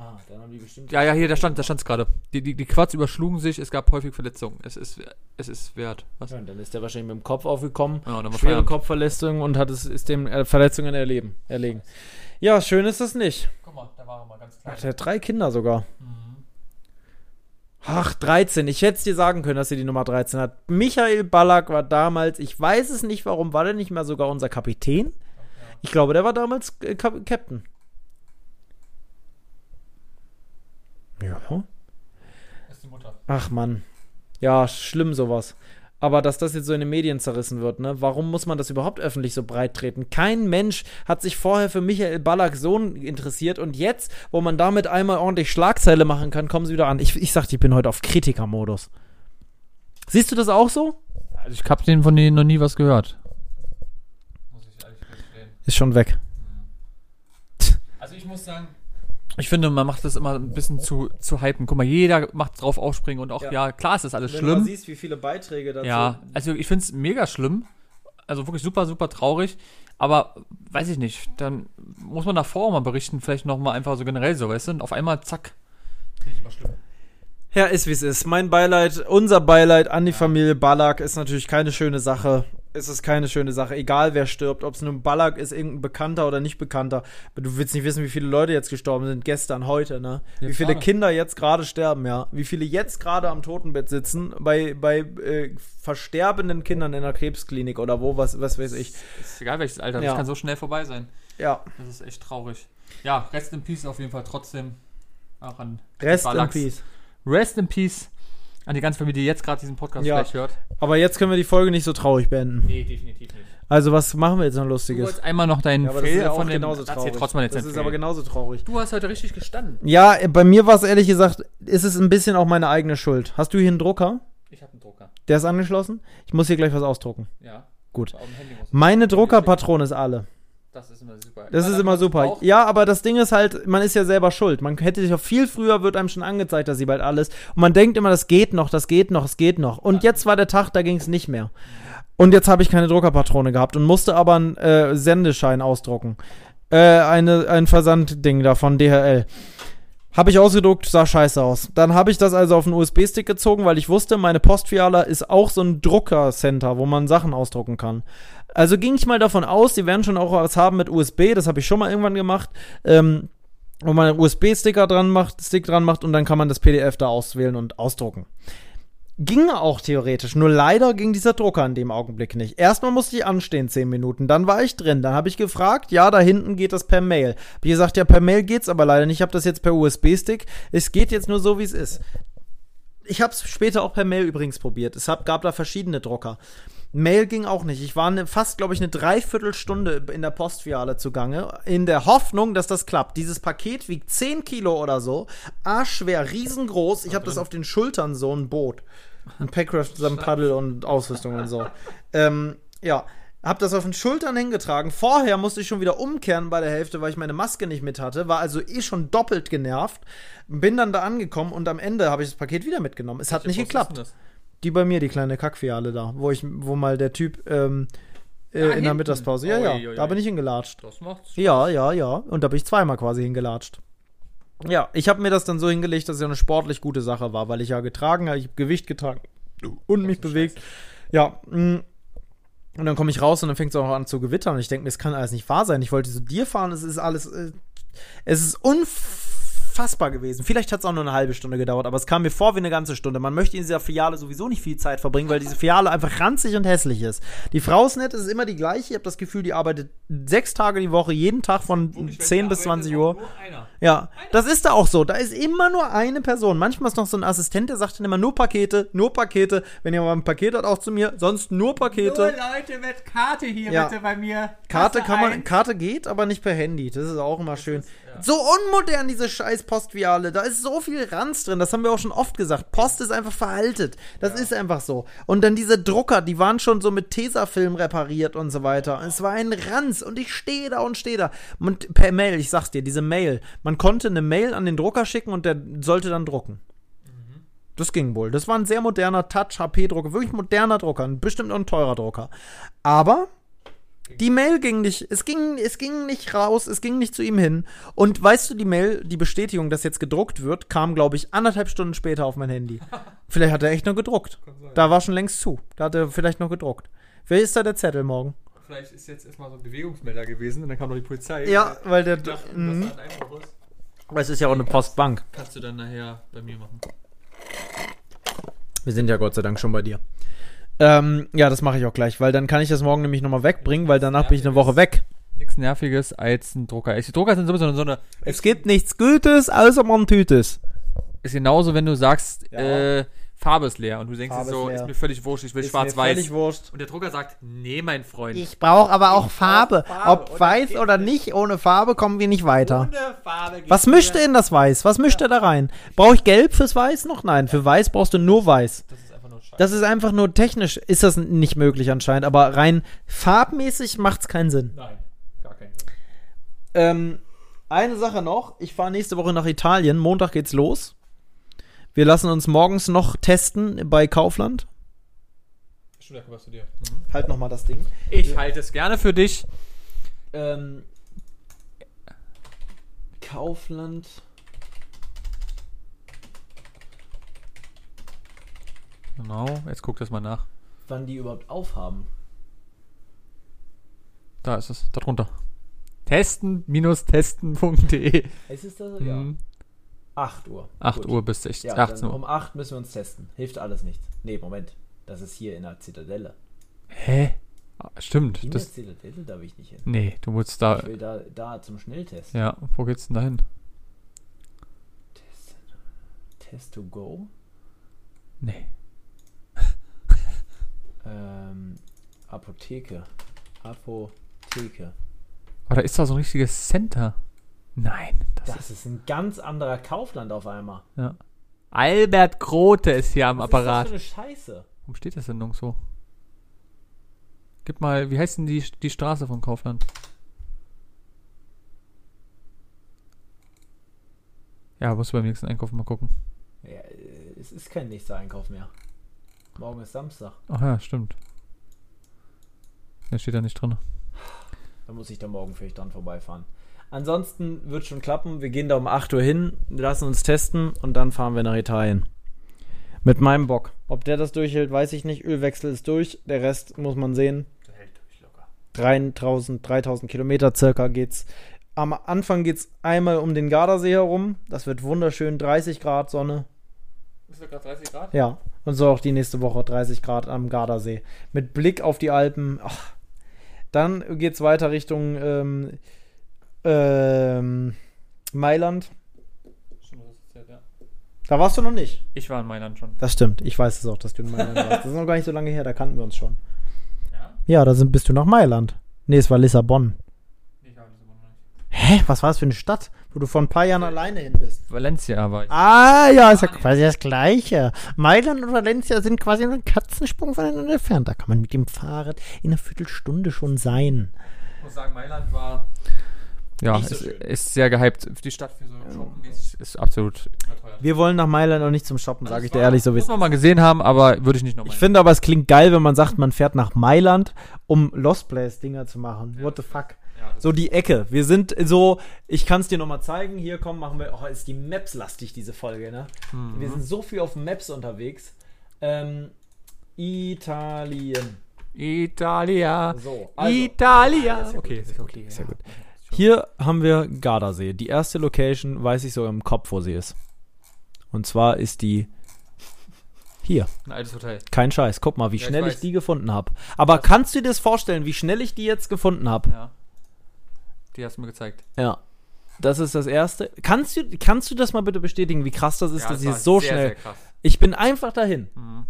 Ah, dann haben die bestimmt. Ja, ja, hier, da stand da stand's gerade. Die, die, die Quads überschlugen sich, es gab häufig Verletzungen. Es ist, es ist wert. Was? Ja, und dann ist er wahrscheinlich mit dem Kopf aufgekommen. Ja, dann war schwere Feierabend. Kopfverletzungen und hat es ist dem äh, Verletzungen erleben, erlegen. Ja, schön ist das nicht. Guck mal, da war er mal ganz Ach, der hat drei Kinder sogar. Ach, 13. Ich hätte es dir sagen können, dass sie die Nummer 13 hat. Michael Ballack war damals, ich weiß es nicht, warum war der nicht mehr sogar unser Kapitän? Ich glaube, der war damals äh, Kap Captain. Ja. Das ist die Mutter. Ach Mann. Ja, schlimm sowas. Aber dass das jetzt so in den Medien zerrissen wird, ne? Warum muss man das überhaupt öffentlich so breit treten? Kein Mensch hat sich vorher für Michael Ballacks Sohn interessiert und jetzt, wo man damit einmal ordentlich Schlagzeile machen kann, kommen sie wieder an. Ich, ich sag, dir, ich bin heute auf Kritikermodus. Siehst du das auch so? Also ich hab den von denen noch nie was gehört. Muss ich ehrlich gestehen. Ist schon weg. Also ich muss sagen. Ich finde, man macht das immer ein bisschen zu, zu hypen. Guck mal, jeder macht drauf aufspringen und auch, Ja. ja, klar, es ist alles schlimm. siehst, wie viele Beiträge dazu. Ja, also ich finde es mega schlimm. Also wirklich super, super traurig. Aber weiß ich nicht, dann muss man davor auch mal berichten, vielleicht nochmal einfach so generell so, weißt du? Und auf einmal zack. Finde ich immer schlimm. Ja, ist wie es ist. Mein Beileid, unser Beileid an die Familie Ballack ist natürlich keine schöne Sache. Es ist keine schöne Sache, egal wer stirbt, ob es nun Ballack ist, irgendein Bekannter oder nicht Bekannter. Aber du willst nicht wissen, wie viele Leute jetzt gestorben sind, gestern, heute, ne? Ja, wie viele klar. Kinder jetzt gerade sterben, ja? Wie viele jetzt gerade am Totenbett sitzen, bei, bei äh, versterbenden Kindern in der Krebsklinik oder wo, was, was weiß ich. Ist egal welches Alter, Ja. das kann so schnell vorbei sein. Ja, Das ist echt traurig. Ja, Rest in Peace auf jeden Fall trotzdem. Auch an Rest in. Peace. Rest in Peace an die ganze Familie, die jetzt gerade diesen Podcast Ja. vielleicht hört. Aber jetzt können wir die Folge nicht so traurig beenden. Nee, definitiv nicht. Also, was machen wir jetzt noch Du Lustiges? wolltest einmal noch deinen Ja, das Fail ja von dem... genauso traurig. trotzdem mal jetzt das ist Fail. aber genauso traurig. Du hast heute richtig gestanden. Ja, bei mir war es ehrlich gesagt, ist es ein bisschen auch meine eigene Schuld. Hast du hier einen Drucker? Ich habe einen Drucker. Der ist angeschlossen? Ich muss hier gleich was ausdrucken. Ja. Gut. Meine Druckerpatrone ist alle. Das ist immer super. Das ist immer super. Ja, aber das Ding ist halt, man ist ja selber schuld. Man hätte sich auch viel früher, wird einem schon angezeigt, dass sie bald alles. Und man denkt immer, das geht noch, das geht noch, es geht noch. Und jetzt war der Tag, da ging es nicht mehr. Und jetzt habe ich keine Druckerpatrone gehabt und musste aber einen äh, Sendeschein ausdrucken. Äh, eine, ein Versandding da von DHL. Habe ich ausgedruckt, sah scheiße aus. Dann habe ich das also auf einen USB-Stick gezogen, weil ich wusste, meine Postfiliale ist auch so ein Druckercenter, wo man Sachen ausdrucken kann. Also ging ich mal davon aus, die werden schon auch was haben mit USB, das habe ich schon mal irgendwann gemacht, ähm, wo man einen USB-Sticker dran macht, Stick dran macht und dann kann man das PDF da auswählen und ausdrucken. Ging auch theoretisch, nur leider ging dieser Drucker in dem Augenblick nicht. Erstmal musste ich anstehen, 10 Minuten, dann war ich drin, dann habe ich gefragt, ja, da hinten geht das per Mail. Ich gesagt, ja, per Mail geht's aber leider nicht, ich habe das jetzt per USB-Stick, es geht jetzt nur so, wie es ist. Ich habe es später auch per Mail übrigens probiert, es hab, gab da verschiedene Drucker. Mail ging auch nicht. Ich war ne, fast, glaube ich, eine Dreiviertelstunde in der Postfiliale zugange, in der Hoffnung, dass das klappt. Dieses Paket wiegt 10 Kilo oder so, arschschwer, riesengroß. Ich habe das auf den Schultern so ein Boot. Ein Packraft samt Paddel und Ausrüstung und so. Ähm, ja, hab das auf den Schultern hingetragen. Vorher musste ich schon wieder umkehren bei der Hälfte, weil ich meine Maske nicht mit hatte. War also eh schon doppelt genervt. Bin dann da angekommen und am Ende habe ich das Paket wieder mitgenommen. Es hat nicht geklappt. Die bei mir, die kleine Kackfiale da, wo ich, wo mal der Typ ähm, äh, in der hinten? Mittagspause. Ja, ja, Ui, ui, da bin ich hingelatscht. Das macht's. Ja, ja, ja. Und da bin ich zweimal quasi hingelatscht. Ja, ich habe mir das dann so hingelegt, dass es ja eine sportlich gute Sache war, weil ich ja getragen habe, ich habe Gewicht getragen und mich bewegt. Ja, mh. und dann komme ich raus und dann fängt es auch an zu gewittern. Und ich denke mir, es kann alles nicht wahr sein. Ich wollte zu dir fahren, es ist alles. Äh, es ist unfassbar gewesen. Vielleicht hat es auch nur eine halbe Stunde gedauert, aber es kam mir vor wie eine ganze Stunde. Man möchte in dieser Filiale sowieso nicht viel Zeit verbringen, weil diese Filiale einfach ranzig und hässlich ist. Die Frau ist nett, es ist immer die gleiche. Ich habe das Gefühl, die arbeitet sechs Tage die Woche, jeden Tag von 10 bis 20 Uhr. Ja, das ist da auch so. Da ist immer nur eine Person. Manchmal ist noch so ein Assistent, der sagt dann immer nur Pakete, nur Pakete. Wenn ihr mal ein Paket hat, auch zu mir. Sonst nur Pakete. Leute mit Karte hier Ja. bitte bei mir. Karte Kasse kann man. Karte geht, aber nicht per Handy. Das ist auch immer schön. So unmodern, diese scheiß Postviale. Da ist so viel Ranz drin. Das haben wir auch schon oft gesagt. Post ist einfach veraltet. Das ist einfach so. Und dann diese Drucker, die waren schon so mit Tesafilm repariert und so weiter. Es war ein Ranz. Und ich stehe da und stehe da. Und per Mail, ich sag's dir, diese Mail. Man konnte eine Mail an den Drucker schicken und der sollte dann drucken. Das ging wohl. Das war ein sehr moderner Touch-HP-Drucker. Wirklich moderner Drucker. Bestimmt auch ein teurer Drucker. Aber die Mail ging nicht, es ging, es ging nicht raus, es ging nicht zu ihm hin. Und weißt du, die Mail, die Bestätigung, dass jetzt gedruckt wird, kam, glaube ich, anderthalb Stunden später auf mein Handy. Vielleicht hat er echt noch gedruckt. Da war schon längst zu. Da hat er vielleicht noch gedruckt. Wer ist da der Zettel morgen? Vielleicht ist jetzt erstmal so ein Bewegungsmelder gewesen und dann kam noch die Polizei. Ja, weil der. Dachte, Mhm. das ist ja auch eine Postbank. Kannst du dann nachher bei mir machen. Wir sind ja Gott sei Dank schon bei dir. Ähm, ja, das mache ich auch gleich, weil dann kann ich das morgen nämlich nochmal wegbringen, weil danach bin ich eine Woche weg. Nichts Nerviges als ein Drucker. Die Drucker sind sowieso so eine. Es gibt nichts Gutes, außer man Tütes. Ist genauso, wenn du sagst, Ja. äh, Farbe ist leer und du denkst so, ist leer. ist mir völlig wurscht, ich will Ist mir schwarz-weiß. völlig wurscht. Und der Drucker sagt, nee, mein Freund. Ich brauche aber auch Farbe. Farbe. Ob Und weiß oder nicht, ohne Farbe kommen wir nicht weiter. Ohne Farbe geht Was mischt er in das Weiß? Was mischt er da rein? Brauche ich Gelb fürs Weiß noch? Nein, für Weiß brauchst du nur Weiß. Das ist. Das ist einfach nur technisch, ist das nicht möglich anscheinend, aber rein farbmäßig macht's keinen Sinn. Nein, gar keinen Sinn. Ähm, eine Sache noch, ich fahre nächste Woche nach Italien, Montag geht's los. Wir lassen uns morgens noch testen bei Kaufland. Stimmt, kommst du dir. Mhm. Halt nochmal das Ding. Ich halte es gerne für dich. Ähm, Kaufland. Genau, jetzt guck das mal nach. Wann die überhaupt aufhaben. Da ist es, da drunter. Testen-testen.de Es ist das? Mhm. 8 Uhr. 8 Gut. Uhr bis 16, Ja, 18 dann Uhr. um 8 müssen wir uns testen. Hilft alles nicht. Nee, Moment. Das ist hier in der Zitadelle. Hä? Ah, Stimmt. In Das, der Zitadelle darf ich nicht hin. nee, du musst da. Ich will da, da zum Schnelltest. Ja, wo geht's denn da hin? Test, Test to go. Nee. Ähm, Apotheke. Apotheke. Aber da ist doch so ein richtiges Center. Nein, das, Das ist ein ganz anderer Kaufland auf einmal. Ja. Albert Grote ist hier am Was Apparat. ist das für eine Scheiße? Warum steht das denn nirgendwo? Gib mal, wie heißt denn die, die Straße von Kaufland? Ja, musst du beim nächsten Einkauf mal gucken. Ja, äh, es ist kein nächster Einkauf mehr. Morgen ist Samstag. Ach ja, stimmt. Der steht da nicht drin. Da muss ich da morgen vielleicht dran vorbeifahren. Ansonsten wird schon klappen. Wir gehen da um 8 Uhr hin, lassen uns testen und dann fahren wir nach Italien. Mit meinem Bock. Ob der das durchhält, weiß ich nicht. Ölwechsel ist durch. Der Rest muss man sehen. 3000, 3000 Kilometer circa geht's. Am Anfang geht's einmal um den Gardasee herum. Das wird wunderschön. 30 Grad Sonne. Ist da gerade 30 Grad? Ja. Und so auch die nächste Woche 30 Grad am Gardasee. Mit Blick auf die Alpen. Ach. Dann geht's weiter Richtung ähm, ähm, Mailand. Da warst du noch nicht. Ich war in Mailand schon. Das stimmt. Ich weiß es auch, dass du in Mailand warst. Das ist noch gar nicht so lange her. Da kannten wir uns schon. Ja? Ja, da sind, bist du nach Mailand. Nee, es war Lissabon. Ich war in Lissabon noch nicht. Hä? Was war das für eine Stadt, wo du vor ein paar Jahren alleine hin bist? Valencia war ich. Ah, ja, ist ja quasi das Gleiche. Mailand und Valencia sind quasi nur einen Katzensprung voneinander entfernt. Da kann man mit dem Fahrrad in einer Viertelstunde schon sein. Ich muss sagen, Mailand war. Ja, so ist, ist sehr gehypt. Die Stadt für so shoppenmäßig ist absolut überteuert. Wir wollen nach Mailand auch nicht zum Shoppen, sage ich dir ehrlich so wie es Muss man mal gesehen haben, aber würde ich nicht nochmal. Ich finde aber, es klingt geil, wenn man sagt, man fährt nach Mailand, um Lost Place Dinger zu machen. What the fuck? ja, So die Ecke. Wir sind so, ich kann es dir nochmal zeigen. Hier komm, machen wir. Oh, ist die Maps lastig, diese Folge, ne? Mhm. Wir sind so viel auf Maps unterwegs. Ähm, Italien. Italia. So, also. Italia. Ah, ist ja gut, okay, ist ist ja okay. gut, ist ja ja. gut. Hier haben wir Gardasee. Die erste Location weiß ich so im Kopf, wo sie ist. Und zwar ist die hier. Ein altes Hotel. Kein Scheiß. Guck mal, wie Ja, ich schnell ich, weiß. die gefunden habe. Aber kannst du dir das vorstellen, wie schnell ich die jetzt gefunden habe? Ja. Die hast du mir gezeigt. Ja. Das ist das Erste. Kannst du, kannst du das mal bitte bestätigen, wie krass das ist, Ja, dass das war so sehr, schnell. Sehr. Ich bin einfach dahin. Mhm.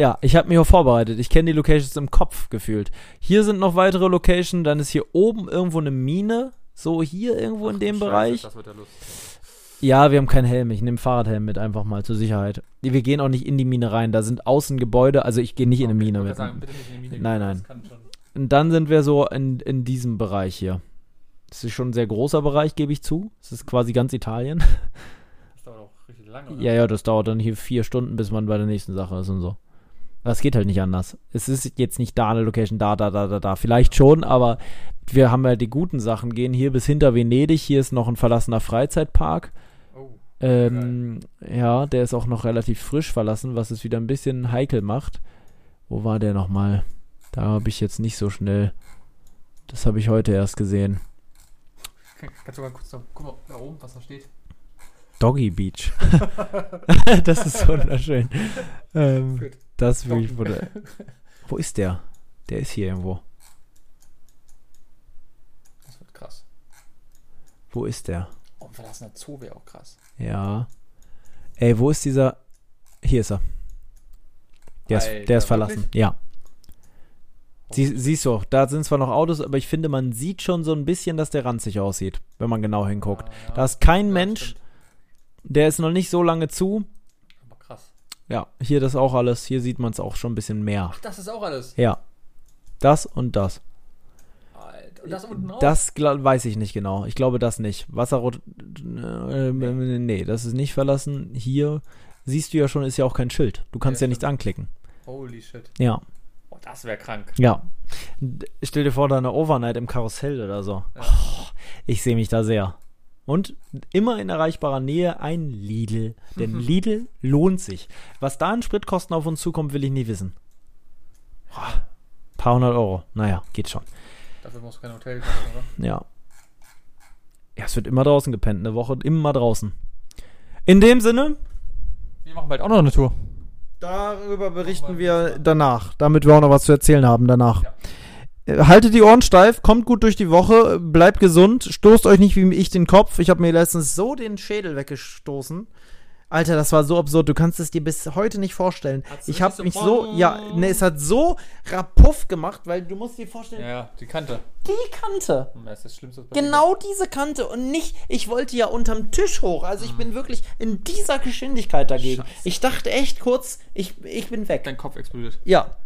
Ja, ich habe mich auch vorbereitet. Ich kenne die Locations im Kopf gefühlt. Hier sind noch weitere Locations, dann ist hier oben irgendwo eine Mine. So hier irgendwo in Ach, dem Scheiße, Bereich. Das wird ja lustig. Ja, wir haben keinen Helm. Ich nehme Fahrradhelm mit, einfach mal zur Sicherheit. Wir gehen auch nicht in die Mine rein. Da sind außen Gebäude. Also ich gehe nicht in eine Okay, Mine mit. Sagen, bitte nicht in die Mine Nein, nein. das Und dann sind wir so in, in diesem Bereich hier. Das ist schon ein sehr großer Bereich, gebe ich zu. Es ist quasi ganz Italien. Das dauert auch richtig lange, oder? Ja, ja, das dauert dann hier vier Stunden, bis man bei der nächsten Sache ist und so. Das geht halt nicht anders. Es ist jetzt nicht da eine Location, da, da, da, da, da. Vielleicht schon, aber wir haben ja die guten Sachen. Gehen hier bis hinter Venedig. Hier ist noch ein verlassener Freizeitpark. Oh. Ähm, ja, der ist auch noch relativ frisch verlassen, was es wieder ein bisschen heikel macht. Wo war der nochmal? Da habe ich jetzt nicht so schnell. Das habe ich heute erst gesehen. Kannst du mal kurz da, guck mal da oben, was da steht? Doggy Beach. das ist wunderschön. Ähm, Gut. Das ist wirklich wunder. Wo ist der? Der ist hier irgendwo. Das wird krass. Wo ist der? Oh, ein verlassener Zoo wäre auch krass. Ja. Ey, wo ist dieser? Hier ist er. Der ist, Alter, der ist verlassen. wirklich? Ja. Sie, siehst du auch, da sind zwar noch Autos, aber ich finde, man sieht schon so ein bisschen, dass der ranzig aussieht, wenn man genau hinguckt. Ah, ja. Da ist kein Ja, Mensch, stimmt. der ist noch nicht so lange zu. Ja, hier das auch alles. Hier sieht man es auch schon ein bisschen mehr. Ach, das ist auch alles. Ja. Das und das. Alter. Und das unten auch? Das weiß ich nicht genau. Ich glaube das nicht. Wasserrot. Äh, nee. nee, das ist nicht verlassen. Hier siehst du ja schon, ist ja auch kein Schild. Du kannst Ja, ja, nichts anklicken. Holy shit. Ja. Oh, das wäre krank. Ja. Stell dir vor, da eine Overnight im Karussell oder so. Ja. Oh, ich sehe mich da sehr. Und immer in erreichbarer Nähe ein Lidl. Denn Lidl lohnt sich. Was da an Spritkosten auf uns zukommt, will ich nie wissen. Oh, paar hundert Euro. Naja, geht schon. Dafür musst du kein Hotel kaufen, oder? Ja. Ja, es wird immer draußen gepennt. Eine Woche immer draußen. In dem Sinne, Wir machen bald auch noch eine Tour. Darüber berichten wir danach, damit wir auch noch was zu erzählen haben danach. Ja. Haltet die Ohren steif, kommt gut durch die Woche, bleibt gesund, stoßt euch nicht wie ich den Kopf. Ich habe mir letztens so den Schädel weggestoßen. Alter, das war so absurd. Du kannst es dir bis heute nicht vorstellen. Hat's Ich habe mich so, ja, ne, es hat so rapuff gemacht, weil du musst dir vorstellen, Ja, ja, die Kante. die Kante. Das ist das Schlimmste. Genau diese Kante und nicht, ich wollte ja unterm Tisch hoch. Also ich bin wirklich in dieser Geschwindigkeit dagegen. Scheiße. Ich dachte echt kurz, ich, ich bin weg. Dein Kopf explodiert. Ja.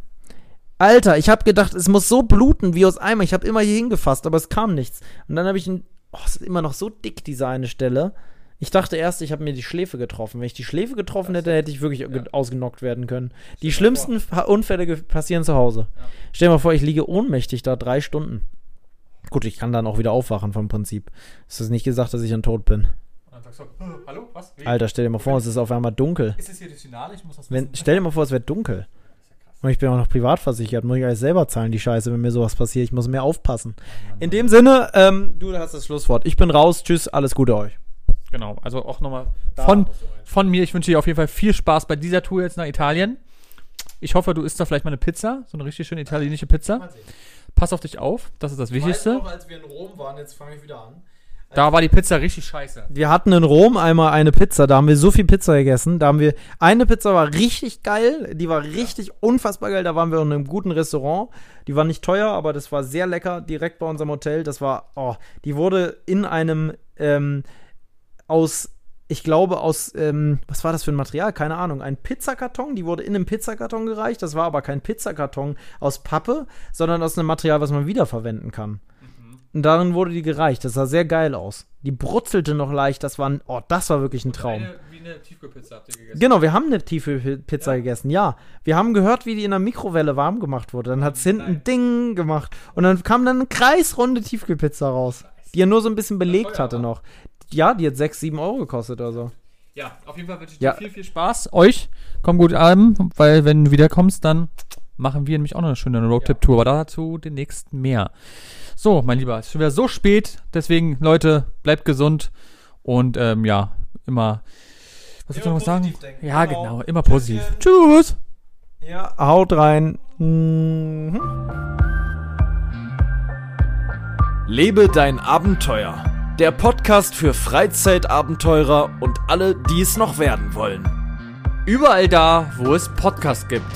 Alter, ich habe gedacht, es muss so bluten wie aus Eimer. Ich habe immer hier hingefasst, aber es kam nichts. Und dann habe ich ein. Oh, es ist immer noch so dick, diese eine Stelle. Ich dachte erst, ich habe mir die Schläfe getroffen. Wenn ich die Schläfe getroffen hätte, hätte ich wirklich ge- ausgenockt werden können. Die schlimmsten Fa- Unfälle passieren zu Hause. Ja. Stell dir mal vor, ich liege ohnmächtig da drei Stunden. Gut, ich kann dann auch wieder aufwachen vom Prinzip. Es ist nicht gesagt, dass ich dann tot bin. Und dann sagst du, "Äh, hallo, was? Alter, stell dir mal vor, es ist auf einmal dunkel. Ist es hier das Finale? Ich muss das Wenn, stell dir mal vor, es wäre dunkel. Und ich bin auch noch privat versichert. Muss ich alles selber zahlen, die Scheiße, wenn mir sowas passiert. Ich muss mehr aufpassen. In dem Sinne, ähm, du hast das Schlusswort. Ich bin raus. Tschüss, alles Gute euch. Genau, also auch nochmal von, von mir. Ich wünsche dir auf jeden Fall viel Spaß bei dieser Tour jetzt nach Italien. Ich hoffe, du isst da vielleicht mal eine Pizza, so eine richtig schöne italienische Pizza. Pass auf dich auf, das ist das Wichtigste. als wir in Rom waren, jetzt fange ich wieder an. Da war die Pizza richtig scheiße. Wir hatten in Rom einmal eine Pizza, da haben wir so viel Pizza gegessen. Da haben wir, eine Pizza war richtig geil, die war richtig unfassbar geil. Da waren wir in einem guten Restaurant. Die war nicht teuer, aber das war sehr lecker, direkt bei unserem Hotel. Das war, oh, die wurde in einem, ähm, aus, ich glaube, aus, ähm, was war das für ein Material? Keine Ahnung. Ein Pizzakarton, die wurde in einem Pizzakarton gereicht. Das war aber kein Pizzakarton aus Pappe, sondern aus einem Material, was man wiederverwenden kann. Und darin wurde die gereicht. Das sah sehr geil aus. Die brutzelte noch leicht. Das war, ein, oh, das war wirklich ein Traum. Eine, wie eine Tiefkühlpizza habt ihr gegessen. Genau, wir haben eine tiefe Pi- Pizza Ja? gegessen, ja. Wir haben gehört, wie die in der Mikrowelle warm gemacht wurde. Dann hat es hinten Nein. Ding gemacht. Und dann kam dann eine kreisrunde Tiefkühlpizza raus. Die ja nur so ein bisschen belegt hatte noch. Ja, die hat 6, 7 Euro gekostet oder so. Ja, auf jeden Fall wünsche ich Ja. dir viel, viel Spaß. Euch, komm gut an, weil wenn du wiederkommst, dann machen wir nämlich auch noch eine schöne Roadtrip-Tour, aber dazu demnächst mehr. So, mein Lieber, es ist schon wieder so spät, deswegen, Leute, bleibt gesund und ähm, ja, immer. Was willst du noch sagen? denken. Ja, Genau. genau, immer positiv. Tschüss! Ja, haut rein. Mhm. Lebe dein Abenteuer. Der Podcast für Freizeitabenteurer und alle, die es noch werden wollen. Überall da, wo es Podcasts gibt.